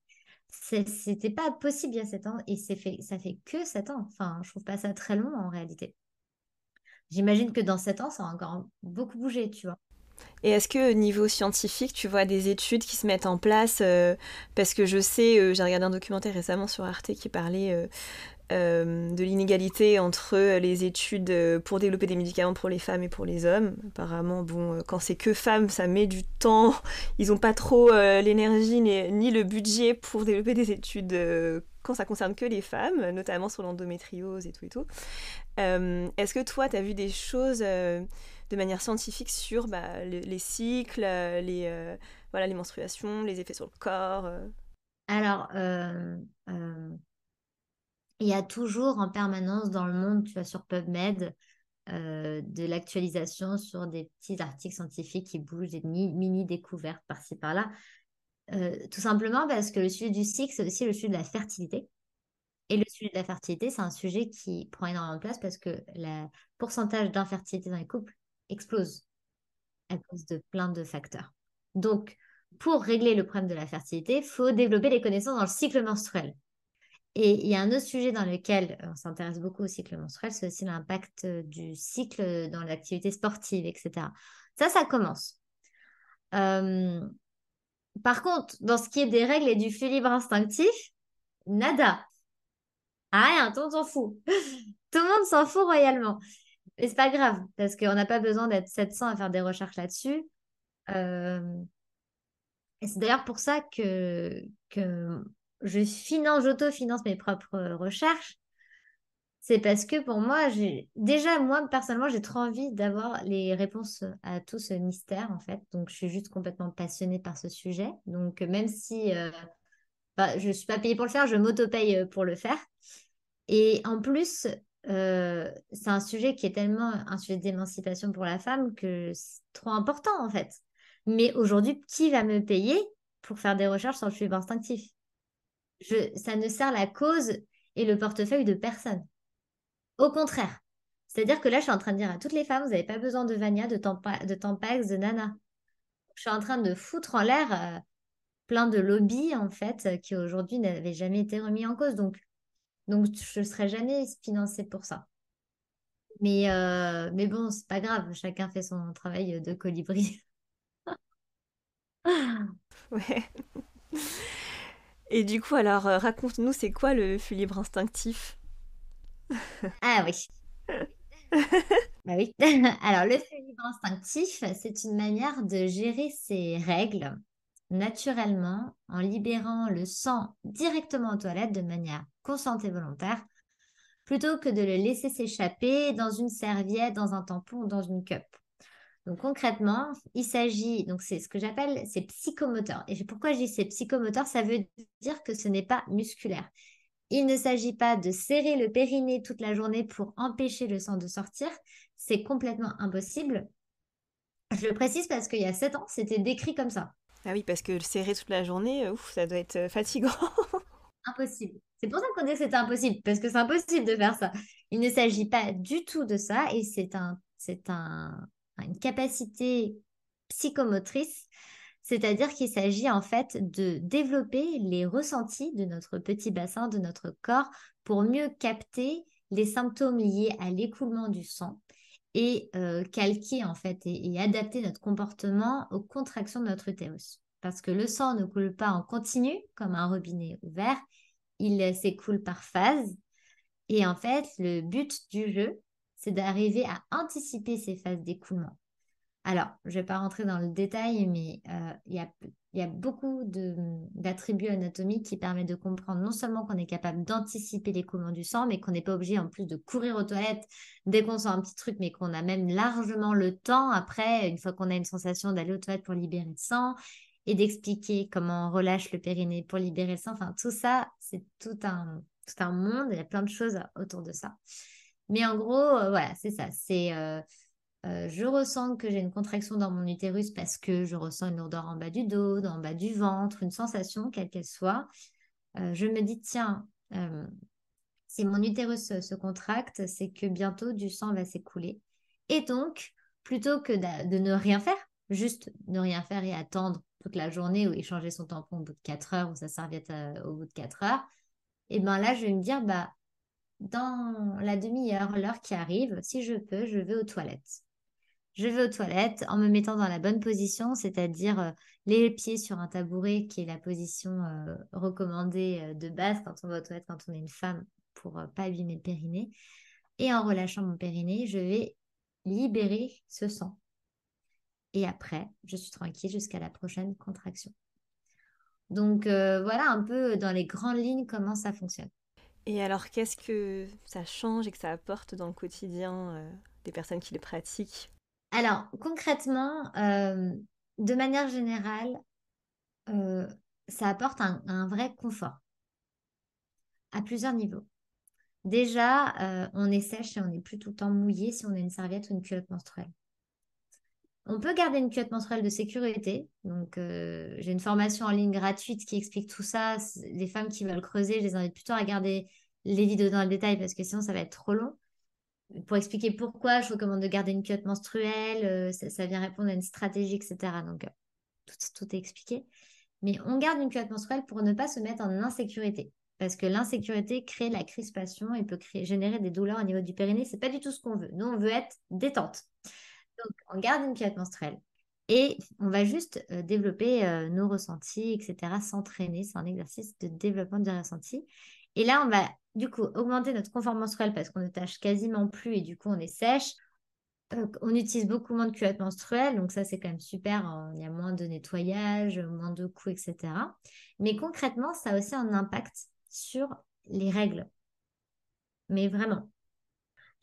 C'était pas possible il y a sept ans. Et ça fait que sept ans. Enfin, je trouve pas ça très long en réalité. J'imagine que dans sept ans, ça a encore beaucoup bougé, tu vois. Et est-ce que au niveau scientifique, tu vois des études qui se mettent en place euh, Parce que je sais, euh, j'ai regardé un documentaire récemment sur Arte qui parlait euh, de l'inégalité entre les études pour développer des médicaments pour les femmes et pour les hommes. Apparemment, bon, quand c'est que femmes, ça met du temps. *laughs* Ils n'ont pas trop l'énergie ni, le budget pour développer des études quand ça concerne que les femmes, notamment sur l'endométriose et tout et tout. Est-ce que toi, tu as vu des choses de manière scientifique sur bah, les, cycles, euh, les, euh, voilà, les menstruations, les effets sur le corps euh. Alors, il y a toujours en permanence dans le monde, tu vois, sur PubMed, de l'actualisation sur des petits articles scientifiques qui bougent, des mini-découvertes par-ci par-là. tout simplement parce que le sujet du cycle, c'est aussi le sujet de la fertilité. Et le sujet de la fertilité, c'est un sujet qui prend énormément de place parce que le pourcentage d'infertilité dans les couples explose à cause de plein de facteurs. Donc, pour régler le problème de la fertilité, il faut développer les connaissances dans le cycle menstruel. Et il y a un autre sujet dans lequel on s'intéresse beaucoup au cycle menstruel, c'est aussi l'impact du cycle dans l'activité sportive, etc. Ça, ça commence. Euh, par contre, dans ce qui est des règles et du flux libre instinctif, nada. Ah, rien, tout le monde s'en fout. *laughs* tout le monde s'en fout royalement. Mais c'est pas grave, parce qu'on n'a pas besoin d'être 700 à faire des recherches là-dessus. Euh, et c'est d'ailleurs pour ça que, que je finance, j'auto-finance mes propres recherches. c'est parce que pour moi, j'ai déjà, moi, personnellement, j'ai trop envie d'avoir les réponses à tout ce mystère, en fait. Donc, je suis juste complètement passionnée par ce sujet. Donc, même si euh, bah, je ne suis pas payée pour le faire, je m'auto-paye euh, pour le faire. Et en plus, euh, c'est un sujet qui est tellement un sujet d'émancipation pour la femme que c'est trop important, en fait. Mais aujourd'hui, qui va me payer pour faire des recherches sur le suivi instinctif? Ça ne sert la cause et le portefeuille de personne. Au contraire. C'est-à-dire que là, je suis en train de dire à toutes les femmes, vous n'avez pas besoin de Vania, de, de Tampax, de Nana. Je suis en train de foutre en l'air euh, plein de lobbies, en fait, qui aujourd'hui n'avaient jamais été remis en cause. Donc, donc je ne serai jamais financée pour ça. Mais, euh, mais bon, c'est pas grave, chacun fait son travail de colibri. *laughs* ouais. Et du coup, alors, euh, raconte-nous, c'est quoi le flux libre instinctif? Ah oui. bah oui. *laughs* Alors, le libre instinctif, c'est une manière de gérer ses règles naturellement en libérant le sang directement aux toilettes de manière consciente et volontaire plutôt que de le laisser s'échapper dans une serviette, dans un tampon ou dans une cup. Donc concrètement, il s'agit, donc c'est ce que j'appelle, c'est psychomoteur. Et pourquoi je dis c'est psychomoteur Ça veut dire que ce n'est pas musculaire. Il ne s'agit pas de serrer le périnée toute la journée pour empêcher le sang de sortir. C'est complètement impossible. Je le précise parce qu'il y a 7 ans, c'était décrit comme ça. Ah oui, parce que le serrer toute la journée, ça doit être euh, fatigant. *laughs* impossible. C'est pour ça qu'on dit que c'est impossible, parce que c'est impossible de faire ça. Il ne s'agit pas du tout de ça, et c'est un, une capacité psychomotrice c'est-à-dire qu'il s'agit en fait de développer les ressentis de notre petit bassin, de notre corps, pour mieux capter les symptômes liés à l'écoulement du sang et euh, calquer en fait et, adapter notre comportement aux contractions de notre utérus. Parce que le sang ne coule pas en continu comme un robinet ouvert, il s'écoule par phase. Et en fait, le but du jeu, c'est d'arriver à anticiper ces phases d'écoulement. Alors, je ne vais pas rentrer dans le détail, mais euh, il y, a, beaucoup d'attributs anatomiques qui permettent de comprendre non seulement qu'on est capable d'anticiper l'écoulement du sang, mais qu'on n'est pas obligé en plus de courir aux toilettes dès qu'on sent un petit truc, mais qu'on a même largement le temps après, une fois qu'on a une sensation d'aller aux toilettes pour libérer le sang et d'expliquer comment on relâche le périnée pour libérer le sang. Enfin, tout ça, c'est tout un, tout un monde, il y a plein de choses autour de ça. Mais en gros, euh, voilà, c'est ça. C'est... Euh, euh, je ressens que j'ai une contraction dans mon utérus parce que je ressens une lourdeur en bas du dos, en bas du ventre, une sensation, quelle qu'elle soit. Je me dis, tiens, si mon utérus se, contracte, c'est que bientôt du sang va s'écouler. Et donc, plutôt que de, ne rien faire, juste ne rien faire et attendre toute la journée ou échanger son tampon au bout de 4 heures ou sa serviette au bout de 4 heures, et bien là, je vais me dire, bah, dans la demi-heure, l'heure qui arrive, si je peux, je vais aux toilettes je vais aux toilettes en me mettant dans la bonne position, c'est-à-dire euh, les pieds sur un tabouret, qui est la position euh, recommandée euh, de base quand on va aux toilettes, quand on est une femme, pour pas abîmer le périnée. Et en relâchant mon périnée, je vais libérer ce sang. Et après, je suis tranquille jusqu'à la prochaine contraction. Donc voilà un peu dans les grandes lignes comment ça fonctionne. Et alors, qu'est-ce que ça change et que ça apporte dans le quotidien des personnes qui le pratiquent? Alors, concrètement, euh, de manière générale, euh, ça apporte un, vrai confort à plusieurs niveaux. Déjà, euh, on est sèche et on n'est plus tout le temps mouillé si on a une serviette ou une culotte menstruelle. On peut garder une culotte menstruelle de sécurité. Donc, j'ai une formation en ligne gratuite qui explique tout ça. Les femmes qui veulent creuser, je les invite plutôt à regarder les vidéos dans le détail parce que sinon, ça va être trop long pour expliquer pourquoi je recommande de garder une culotte menstruelle, euh, ça, vient répondre à une stratégie, etc. Donc, euh, tout, est expliqué. Mais on garde une culotte menstruelle pour ne pas se mettre en insécurité. Parce que l'insécurité crée la crispation et peut générer des douleurs au niveau du périnée. C'est pas du tout ce qu'on veut. Nous, on veut être détente. Donc, on garde une culotte menstruelle. Et on va juste euh, développer nos ressentis, etc. S'entraîner. C'est un exercice de développement du ressenti. Et là, on va du coup augmenter notre confort menstruel parce qu'on ne tâche quasiment plus et du coup on est sèche. Euh, on utilise beaucoup moins de culottes menstruelles, donc ça c'est quand même super. Hein. Il y a moins de nettoyage, moins de coups, etc. Mais concrètement, ça a aussi un impact sur les règles. Mais vraiment.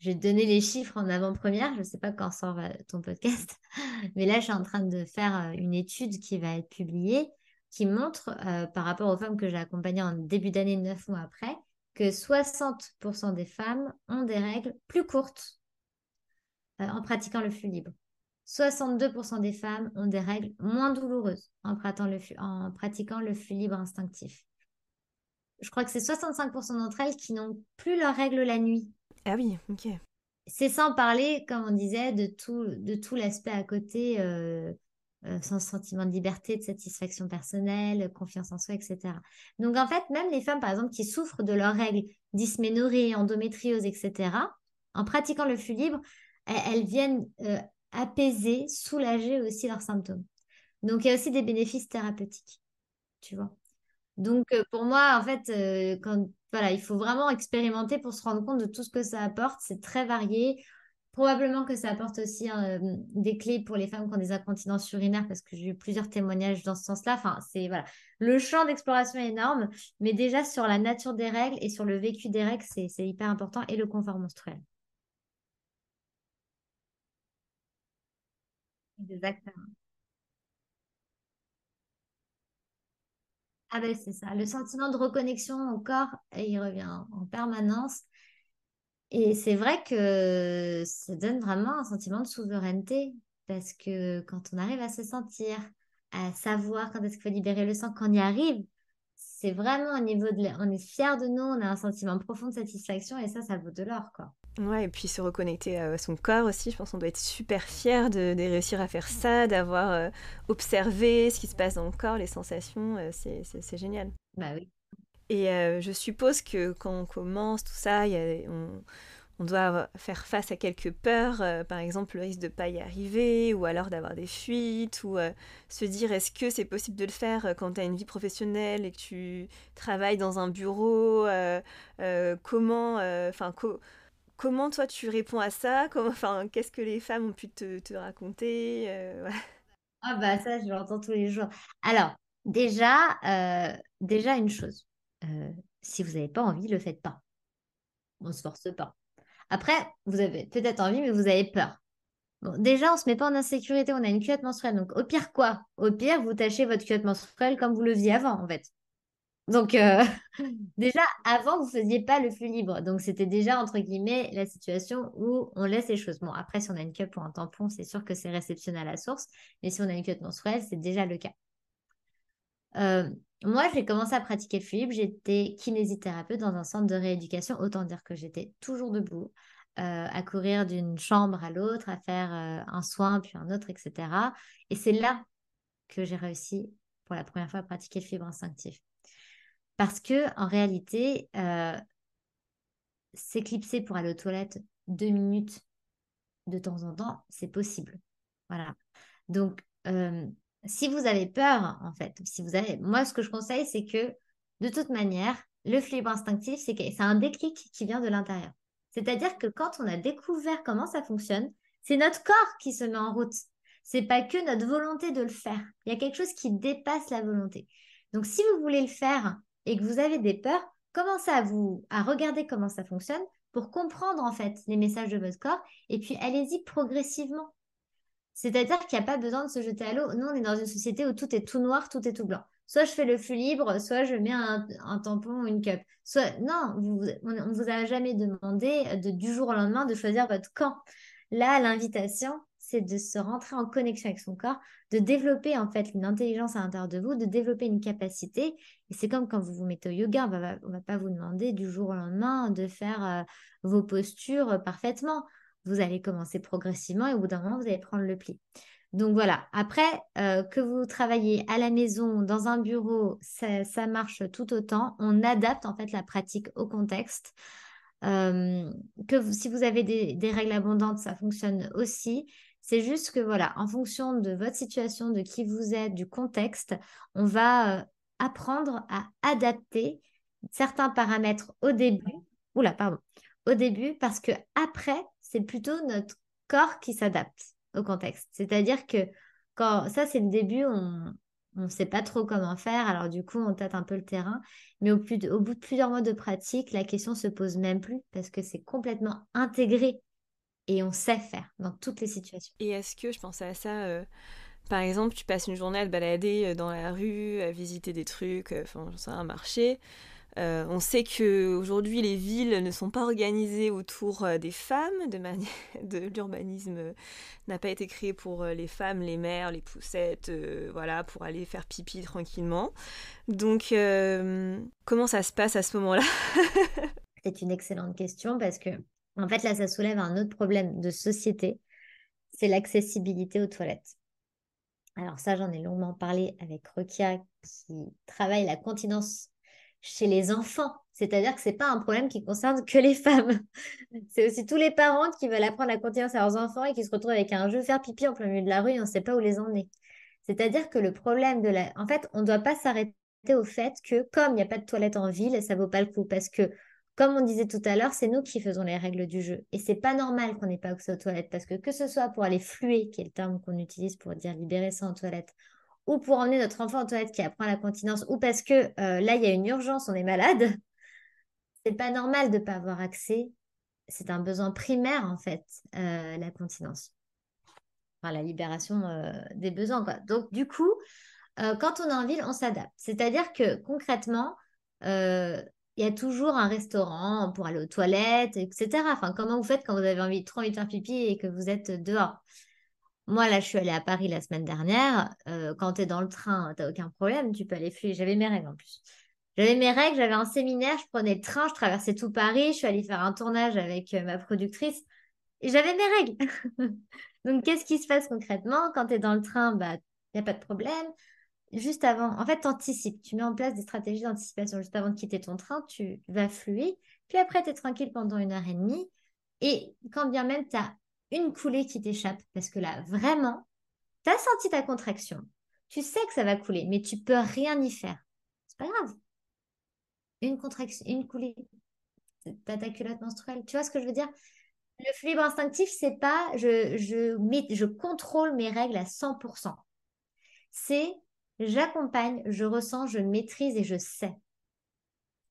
Je vais te donner les chiffres en avant-première. Je ne sais pas quand sort euh, ton podcast. *laughs* Mais là, je suis en train de faire euh, une étude qui va être publiée qui montre, euh, par rapport aux femmes que j'ai accompagnées en début d'année, neuf mois après, que 60% des femmes ont des règles plus courtes en pratiquant le flux libre. 62% des femmes ont des règles moins douloureuses en pratiquant le flux, en pratiquant le flux libre instinctif. Je crois que c'est 65% d'entre elles qui n'ont plus leurs règles la nuit. Ah oui, ok. C'est sans parler, comme on disait, de tout, de tout l'aspect à côté, euh, euh, sans sentiment de liberté, de satisfaction personnelle, confiance en soi, etc. Donc en fait, même les femmes, par exemple, qui souffrent de leurs règles, dysménorrhée, endométriose, etc., en pratiquant le flux libre, elles, viennent euh, apaiser, soulager aussi leurs symptômes. Donc, il y a aussi des bénéfices thérapeutiques, tu vois. Donc, euh, pour moi, en fait, euh, voilà, il faut vraiment expérimenter pour se rendre compte de tout ce que ça apporte. C'est très varié. Probablement que ça apporte aussi euh, des clés pour les femmes qui ont des incontinences urinaires, parce que j'ai eu plusieurs témoignages dans ce sens-là. Enfin, c'est voilà, le champ d'exploration est énorme, mais déjà sur la nature des règles et sur le vécu des règles, c'est hyper important et le confort menstruel. Exactement. Ah ben c'est ça, le sentiment de reconnexion au corps, il revient en permanence. Et c'est vrai que ça donne vraiment un sentiment de souveraineté, parce que quand on arrive à se sentir, à savoir quand est-ce qu'il faut libérer le sang, quand on y arrive, c'est vraiment au niveau de... On est fier de nous, on a un sentiment profond de satisfaction, et ça, ça vaut de l'or, quoi. Ouais, et puis se reconnecter à son corps aussi. Je pense qu'on doit être super fier de, réussir à faire ça, d'avoir euh, observé ce qui se passe dans le corps, les sensations. Euh, c'est génial. Bah oui. Et euh, je suppose que quand on commence tout ça, y a, on, on, doit faire face à quelques peurs, par exemple le risque de ne pas y arriver, ou alors d'avoir des fuites, ou se dire est-ce que c'est possible de le faire quand tu as une vie professionnelle et que tu travailles dans un bureau Comment, enfin, Comment toi tu réponds à ça? Enfin, Qu'est-ce que les femmes ont pu te, raconter? Euh, Ah bah ça, je l'entends tous les jours. Alors, déjà, euh, déjà une chose. Euh, si vous n'avez pas envie, le faites pas. On ne se force pas. Après, vous avez peut-être envie, mais vous avez peur. Bon, déjà, on ne se met pas en insécurité, on a une culotte menstruelle. Donc, au pire, quoi? Au pire, vous tâchez votre culotte menstruelle comme vous le faisiez avant, en fait. Donc, euh, *laughs* déjà, avant, vous ne faisiez pas le flux libre. Donc, c'était déjà, entre guillemets, la situation où on laisse les choses. Bon, après, si on a une cup ou un tampon, c'est sûr que c'est réceptionné à la source. Mais si on a une cup menstruelle, c'est déjà le cas. Euh, moi, j'ai commencé à pratiquer le flux libre. J'étais kinésithérapeute dans un centre de rééducation. Autant dire que j'étais toujours debout, euh, à courir d'une chambre à l'autre, à faire un soin, puis un autre, etc. Et c'est là que j'ai réussi pour la première fois à pratiquer le fibre instinctif. Parce que en réalité, euh, s'éclipser pour aller aux toilettes deux minutes de temps en temps, c'est possible. Voilà. Donc, euh, si vous avez peur, en fait, si vous avez, moi, ce que je conseille, c'est que de toute manière, le flux instinctif, c'est c'est un déclic qui vient de l'intérieur. C'est-à-dire que quand on a découvert comment ça fonctionne, c'est notre corps qui se met en route. C'est pas que notre volonté de le faire. Il y a quelque chose qui dépasse la volonté. Donc, si vous voulez le faire et que vous avez des peurs, commencez à vous à regarder comment ça fonctionne pour comprendre en fait les messages de votre corps et puis allez-y progressivement. C'est-à-dire qu'il n'y a pas besoin de se jeter à l'eau. Nous, on est dans une société où tout est tout noir, tout est tout blanc. Soit je fais le flux libre, soit je mets un, tampon ou une cup. Non, on ne vous a jamais demandé de, du jour au lendemain de choisir votre camp. Là, l'invitation, c'est de se rentrer en connexion avec son corps, de développer en fait une intelligence à l'intérieur de vous, de développer une capacité. Et c'est comme quand vous vous mettez au yoga, on va, va pas vous demander du jour au lendemain de faire euh, vos postures parfaitement. Vous allez commencer progressivement et au bout d'un moment, vous allez prendre le pli. Donc voilà, après, euh, que vous travaillez à la maison, dans un bureau, ça, marche tout autant. On adapte en fait la pratique au contexte. Euh, que si vous avez des, règles abondantes, ça fonctionne aussi. C'est juste que voilà, en fonction de votre situation, de qui vous êtes, du contexte, on va euh, apprendre à adapter certains paramètres au début. Oula, pardon. Au début, parce que après, c'est plutôt notre corps qui s'adapte au contexte. C'est-à-dire que quand ça, c'est le début, on, on ne sait pas trop comment faire, alors du coup, on tâte un peu le terrain. Mais au, bout de plusieurs mois de pratique, la question se pose même plus parce que c'est complètement intégré et on sait faire dans toutes les situations. Et est-ce que, je pensais à ça, euh, par exemple, tu passes une journée à te balader euh, dans la rue, à visiter des trucs, euh, enfin, sais, un marché. Euh, on sait qu'aujourd'hui, les villes ne sont pas organisées autour des femmes, de, *laughs* de l'urbanisme n'a pas été créé pour les femmes, les mères, les poussettes, voilà, pour aller faire pipi tranquillement. Donc, comment ça se passe à ce moment-là? C'est une excellente question parce que, en fait, là, ça soulève un autre problème de société, c'est l'accessibilité aux toilettes. Alors ça, j'en ai longuement parlé avec Rokia qui travaille la continence chez les enfants. C'est-à-dire que ce n'est pas un problème qui concerne que les femmes. *laughs* C'est aussi tous les parents qui veulent apprendre la continence à leurs enfants et qui se retrouvent avec un jeu faire pipi en plein milieu de la rue et on ne sait pas où les emmener. C'est-à-dire que le problème de la... En fait, on ne doit pas s'arrêter au fait que comme il n'y a pas de toilette en ville, ça ne vaut pas le coup parce que comme on disait tout à l'heure, c'est nous qui faisons les règles du jeu. Et c'est pas normal qu'on n'ait pas accès aux toilettes parce que que ce soit pour aller fluer, qui est le terme qu'on utilise pour dire libérer ça en toilette, ou pour emmener notre enfant en toilette qui apprend la continence, ou parce que euh, là, il y a une urgence, on est malade, *laughs* c'est pas normal de ne pas avoir accès. C'est un besoin primaire, en fait, euh, la continence. Enfin, la libération euh, des besoins. Donc, du coup, quand on est en ville, on s'adapte. C'est-à-dire que concrètement, il y a toujours un restaurant pour aller aux toilettes, etc. Enfin, comment vous faites quand vous avez envie, trop envie de faire pipi et que vous êtes dehors? Moi, là, je suis allée à Paris la semaine dernière. Euh, quand tu es dans le train, tu aucun problème, tu peux aller fuir. J'avais mes règles en plus. J'avais mes règles, j'avais un séminaire, je prenais le train, je traversais tout Paris, je suis allée faire un tournage avec euh, ma productrice et j'avais mes règles. *laughs* Donc, qu'est-ce qui se passe concrètement? Quand tu es dans le train, bah, il n'y a pas de problème juste avant, en fait, tu anticipes, tu mets en place des stratégies d'anticipation. Juste avant de quitter ton train, tu vas fluer, puis après, tu es tranquille pendant une heure et demie. Et quand bien même tu as une coulée qui t'échappe, parce que là, vraiment, tu as senti ta contraction, tu sais que ça va couler, mais tu peux rien y faire. C'est pas grave. Une contraction, une coulée, ta culotte menstruelle. Tu vois ce que je veux dire? Le flux instinctif, c'est pas je, je, je contrôle mes règles à 100%. C'est J'accompagne, je ressens, je maîtrise et je sais.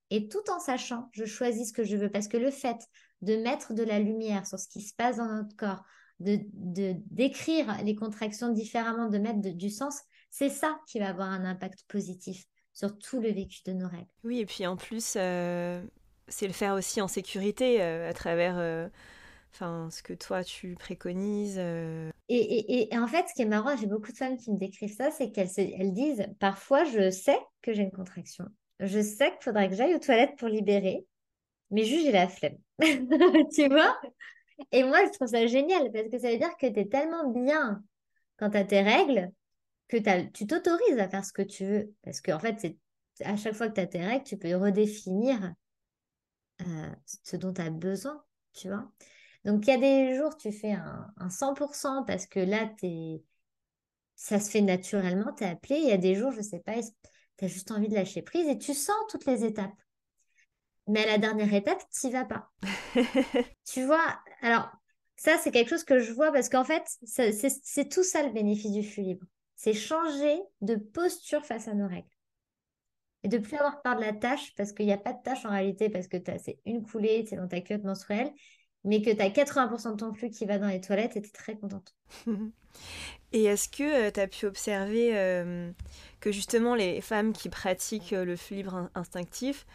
Et tout en sachant, je choisis ce que je veux parce que le fait de mettre de la lumière sur ce qui se passe dans notre corps, de, décrire les contractions différemment, de mettre du sens, c'est ça qui va avoir un impact positif sur tout le vécu de nos règles. Oui, et puis en plus, euh, c'est le faire aussi en sécurité euh, à travers euh, enfin, ce que toi tu préconises. Euh. Et, en fait, ce qui est marrant, j'ai beaucoup de femmes qui me décrivent ça, c'est qu'elles elles disent parfois, je sais que j'ai une contraction. Je sais qu'il faudrait que j'aille aux toilettes pour libérer, mais juste j'ai la flemme. *laughs* tu vois? Et moi, je trouve ça génial parce que ça veut dire que tu es tellement bien quand tu as tes règles que tu t'autorises à faire ce que tu veux. Parce qu'en fait, c'est à chaque fois que tu as tes règles, tu peux redéfinir euh, ce dont tu as besoin, tu vois? Donc, il y a des jours, tu fais un, 100% parce que là, es... ça se fait naturellement, tu es appelé. Il y a des jours, je ne sais pas, tu as juste envie de lâcher prise et tu sens toutes les étapes. Mais à la dernière étape, tu n'y vas pas. *laughs* tu vois, alors, ça, c'est quelque chose que je vois parce qu'en fait, c'est tout ça le bénéfice du flux libre. C'est changer de posture face à nos règles. Et de plus avoir peur de la tâche parce qu'il n'y a pas de tâche en réalité parce que c'est une coulée, c'est dans ta culotte menstruelle mais que tu as 80% de ton flux qui va dans les toilettes et tu es très contente. *laughs* et est-ce que euh, tu as pu observer euh, que justement les femmes qui pratiquent euh, le flux libre instinctif,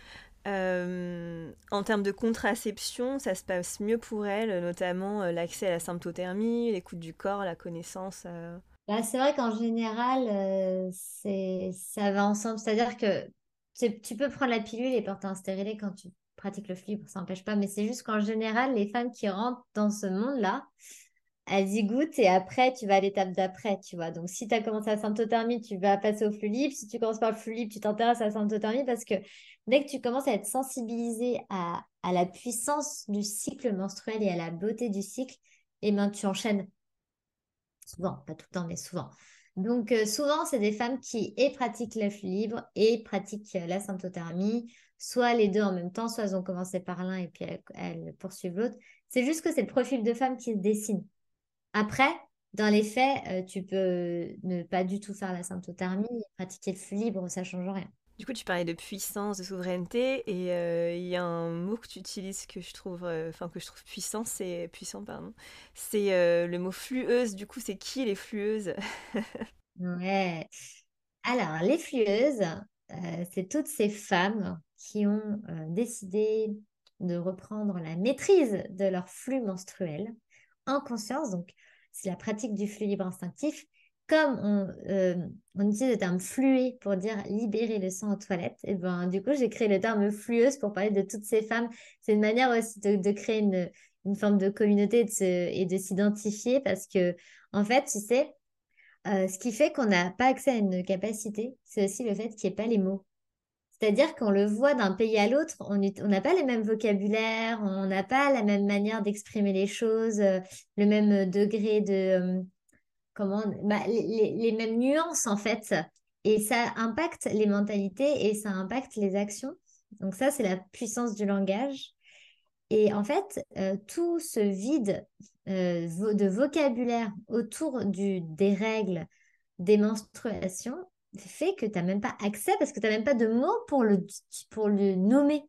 en termes de contraception, ça se passe mieux pour elles, notamment l'accès à la symptothermie, l'écoute du corps, la connaissance bah, C'est vrai qu'en général, ça va ensemble. C'est-à-dire que tu peux prendre la pilule et porter un stérilet quand tu pratique le flip, ça n'empêche pas, mais c'est juste qu'en général, les femmes qui rentrent dans ce monde-là, elles y goûtent et après, tu vas à l'étape d'après, tu vois. Donc, si tu as commencé à symptothermie, tu vas passer au flux libre. Si tu commences par le flux libre, tu t'intéresses à la symptothermie parce que dès que tu commences à être sensibilisé à, la puissance du cycle menstruel et à la beauté du cycle, et eh ben, tu enchaînes. Souvent, pas tout le temps, mais souvent. Donc, euh, souvent, c'est des femmes qui et pratiquent le flux libre et pratiquent la symptothermie soit les deux en même temps, soit elles ont commencé par l'un et puis elles, poursuivent l'autre. C'est juste que c'est le profil de femme qui se dessine. Après, dans les faits, tu peux ne pas du tout faire la symptothermie pratiquer le flux libre, ça change rien. Du coup, tu parlais de puissance, de souveraineté, et euh, il y a un mot que tu utilises que je trouve, euh, enfin que je trouve puissant, c'est puissant, pardon. C'est euh, le mot flueuse. Du coup, c'est qui les flueuses? *laughs* Ouais. Alors, les flueuses, c'est toutes ces femmes qui ont décidé de reprendre la maîtrise de leur flux menstruel en conscience. Donc, c'est la pratique du flux libre instinctif comme on, euh, utilise le terme flué pour dire libérer le sang aux toilettes, et ben, du coup, j'ai créé le terme flueuse pour parler de toutes ces femmes. C'est une manière aussi de, créer une, une, forme de communauté et de s'identifier parce que, en fait, tu sais, euh, ce qui fait qu'on n'a pas accès à une capacité, c'est aussi le fait qu'il n'y ait pas les mots. C'est-à-dire qu'on le voit d'un pays à l'autre, on n'a pas les mêmes vocabulaires, on n'a pas la même manière d'exprimer les choses, euh, le même degré de comment, bah, les, mêmes nuances en fait. Et ça impacte les mentalités et ça impacte les actions. Donc ça, c'est la puissance du langage. Et en fait, euh, tout ce vide euh, de vocabulaire autour du, des règles, des menstruations, fait que tu n'as même pas accès parce que tu n'as même pas de mots pour le, pour le nommer.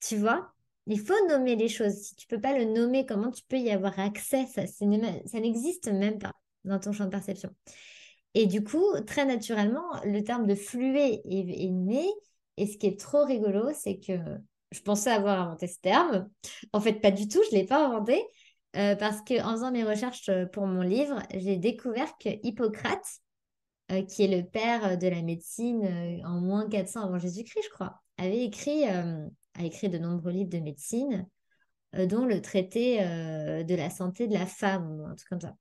Tu vois? Il faut nommer les choses. Si tu peux pas le nommer, comment tu peux y avoir accès? Ça, ça n'existe même pas dans ton champ de perception. Et du coup, très naturellement, le terme de fluer est, né. Et ce qui est trop rigolo, c'est que je pensais avoir inventé ce terme. En fait, pas du tout, je ne l'ai pas inventé. Euh, parce qu'en faisant mes recherches pour mon livre, j'ai découvert que Hippocrate, euh, qui est le père de la médecine euh, en moins 400 avant Jésus-Christ, je crois, avait écrit a écrit de nombreux livres de médecine, euh, dont le traité euh, de la santé de la femme, ou un truc comme ça.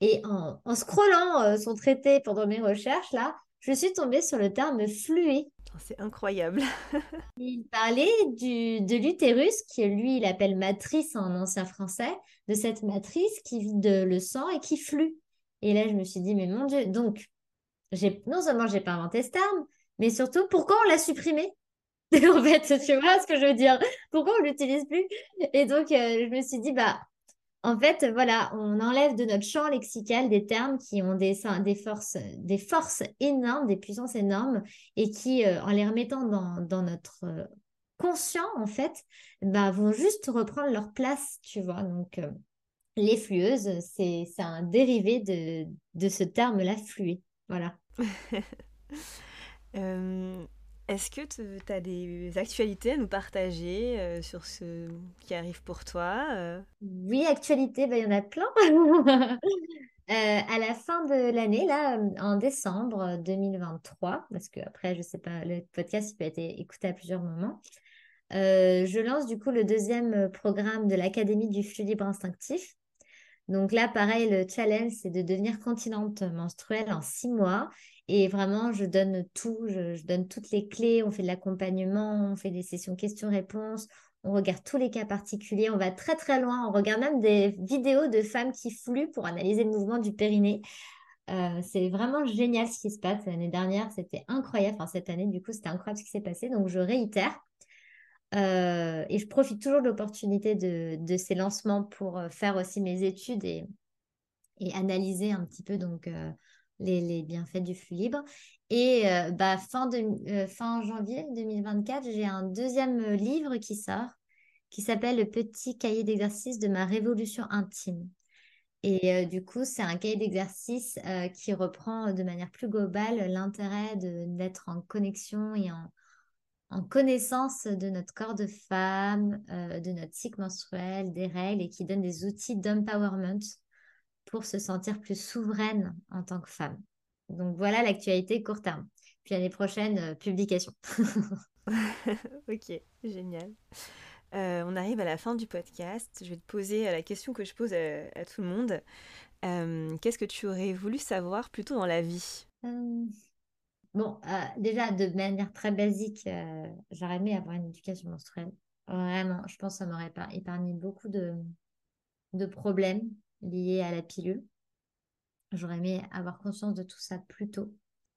Et en, en scrollant euh, son traité pendant mes recherches, là, je suis tombée sur le terme flué. Oh, c'est incroyable. *laughs* il parlait du, de l'utérus, qui lui, il appelle matrice en ancien français, de cette matrice qui vide le sang et qui flue. Et là, je me suis dit, mais mon Dieu, donc, non seulement j'ai pas inventé ce terme, mais surtout, pourquoi on l'a supprimé? *laughs* En fait, tu vois ce que je veux dire? Pourquoi on l'utilise plus? Et donc, euh, je me suis dit, bah, en fait, voilà, on enlève de notre champ lexical des termes qui ont des, des, forces, des forces énormes, des puissances énormes, et qui, euh, en les remettant dans, notre euh, conscient, en fait, bah, vont juste reprendre leur place, tu vois? Donc, les flueuses, c'est un dérivé de, de ce terme-là, flué. Voilà. *laughs* Est-ce que tu as des actualités à nous partager euh, sur ce qui arrive pour toi euh? Oui, actualité, bah, il y en a plein. *laughs* Euh, à la fin de l'année, là, en décembre 2023, parce que après, je sais pas, le podcast peut être écouté à plusieurs moments, je lance du coup le deuxième programme de l'Académie du flux libre instinctif. Donc là, pareil, le challenge, c'est de devenir continente menstruelle en six mois et vraiment, je donne tout, je, donne toutes les clés, on fait de l'accompagnement, on fait des sessions questions-réponses, on regarde tous les cas particuliers, on va très très loin, on regarde même des vidéos de femmes qui fluent pour analyser le mouvement du périnée. Euh, c'est vraiment génial ce qui se passe. L'année dernière, c'était incroyable. Enfin, cette année, du coup, c'était incroyable ce qui s'est passé. Donc, je réitère. Euh, et je profite toujours de l'opportunité de, ces lancements pour euh, faire aussi mes études et, analyser un petit peu donc, les, bienfaits du flux libre. Et euh, bah, fin, euh, janvier 2024, j'ai un deuxième euh, livre qui sort qui s'appelle Le petit cahier d'exercice de ma révolution intime. Et du coup, c'est un cahier d'exercice qui reprend de manière plus globale l'intérêt d'être en connexion et en, en, connaissance de notre corps de femme, de notre cycle menstruel, des règles et qui donne des outils d'empowerment pour se sentir plus souveraine en tant que femme. Donc voilà l'actualité court terme. Puis l'année prochaine, euh, publication. *laughs* *laughs* ok, génial. Euh, on arrive à la fin du podcast. Je vais te poser la question que je pose à, tout le monde. Euh, qu'est-ce que tu aurais voulu savoir plutôt dans la vie? Bon, déjà, de manière très basique, j'aurais aimé avoir une éducation menstruelle. Vraiment, je pense que ça m'aurait épargné beaucoup de, de problèmes liées à la pilule. J'aurais aimé avoir conscience de tout ça plus tôt.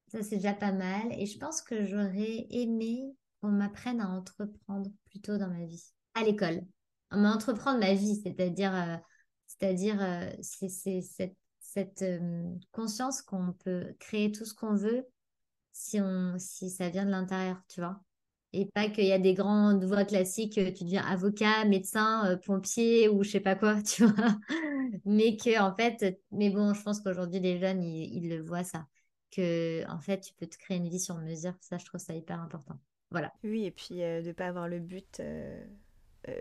Ça, c'est déjà pas mal. Et je pense que j'aurais aimé qu'on m'apprenne à entreprendre plus tôt dans ma vie, à l'école. À entreprendre ma vie, c'est-à-dire, euh, C'est-à-dire, euh, c'est cette, euh, conscience qu'on peut créer tout ce qu'on veut si, on, si ça vient de l'intérieur, tu vois. Et pas qu'il y a des grandes voies classiques, tu deviens avocat, médecin, pompier ou je sais pas quoi, *laughs* tu vois. Mais que, en fait, mais bon, je pense qu'aujourd'hui, les jeunes, ils, le voient ça. Que, en fait, tu peux te créer une vie sur mesure. Ça, je trouve ça hyper important. Voilà. Oui, et puis de ne pas avoir le but euh,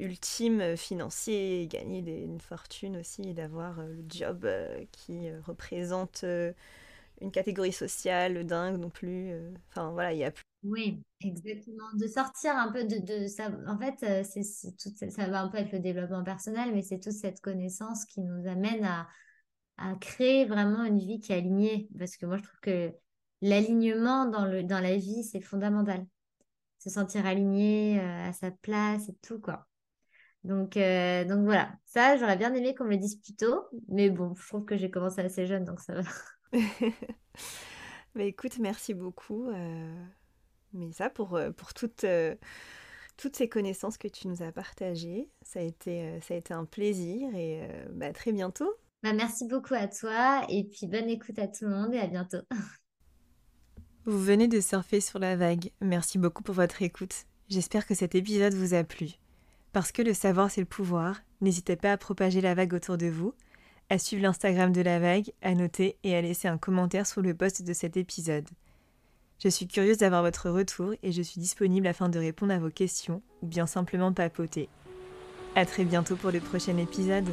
ultime financier, gagner une fortune aussi, d'avoir euh, le job euh, qui représente une catégorie sociale dingue non plus. Enfin voilà, il y a plus. Oui, exactement. De sortir un peu de, ça. En fait, c'est, tout, ça va un peu être le développement personnel, mais c'est toute cette connaissance qui nous amène à, créer vraiment une vie qui est alignée. Parce que moi, je trouve que l'alignement dans, dans la vie, c'est fondamental se sentir aligné euh, à sa place et tout, quoi. Donc, euh, donc voilà, ça, j'aurais bien aimé qu'on me le dise plus tôt, mais bon, je trouve que j'ai commencé assez jeune, donc ça va. Mais *laughs* écoute, merci beaucoup, euh, mais ça pour, pour toutes, toutes ces connaissances que tu nous as partagées. Ça a été, ça a été un plaisir et bah, très bientôt. Bah, merci beaucoup à toi et puis bonne écoute à tout le monde et à bientôt. *laughs* Vous venez de surfer sur la vague. Merci beaucoup pour votre écoute. J'espère que cet épisode vous a plu. Parce que le savoir c'est le pouvoir, n'hésitez pas à propager la vague autour de vous, à suivre l'Instagram de la vague, à noter et à laisser un commentaire sous le post de cet épisode. Je suis curieuse d'avoir votre retour et je suis disponible afin de répondre à vos questions ou bien simplement papoter. À très bientôt pour le prochain épisode.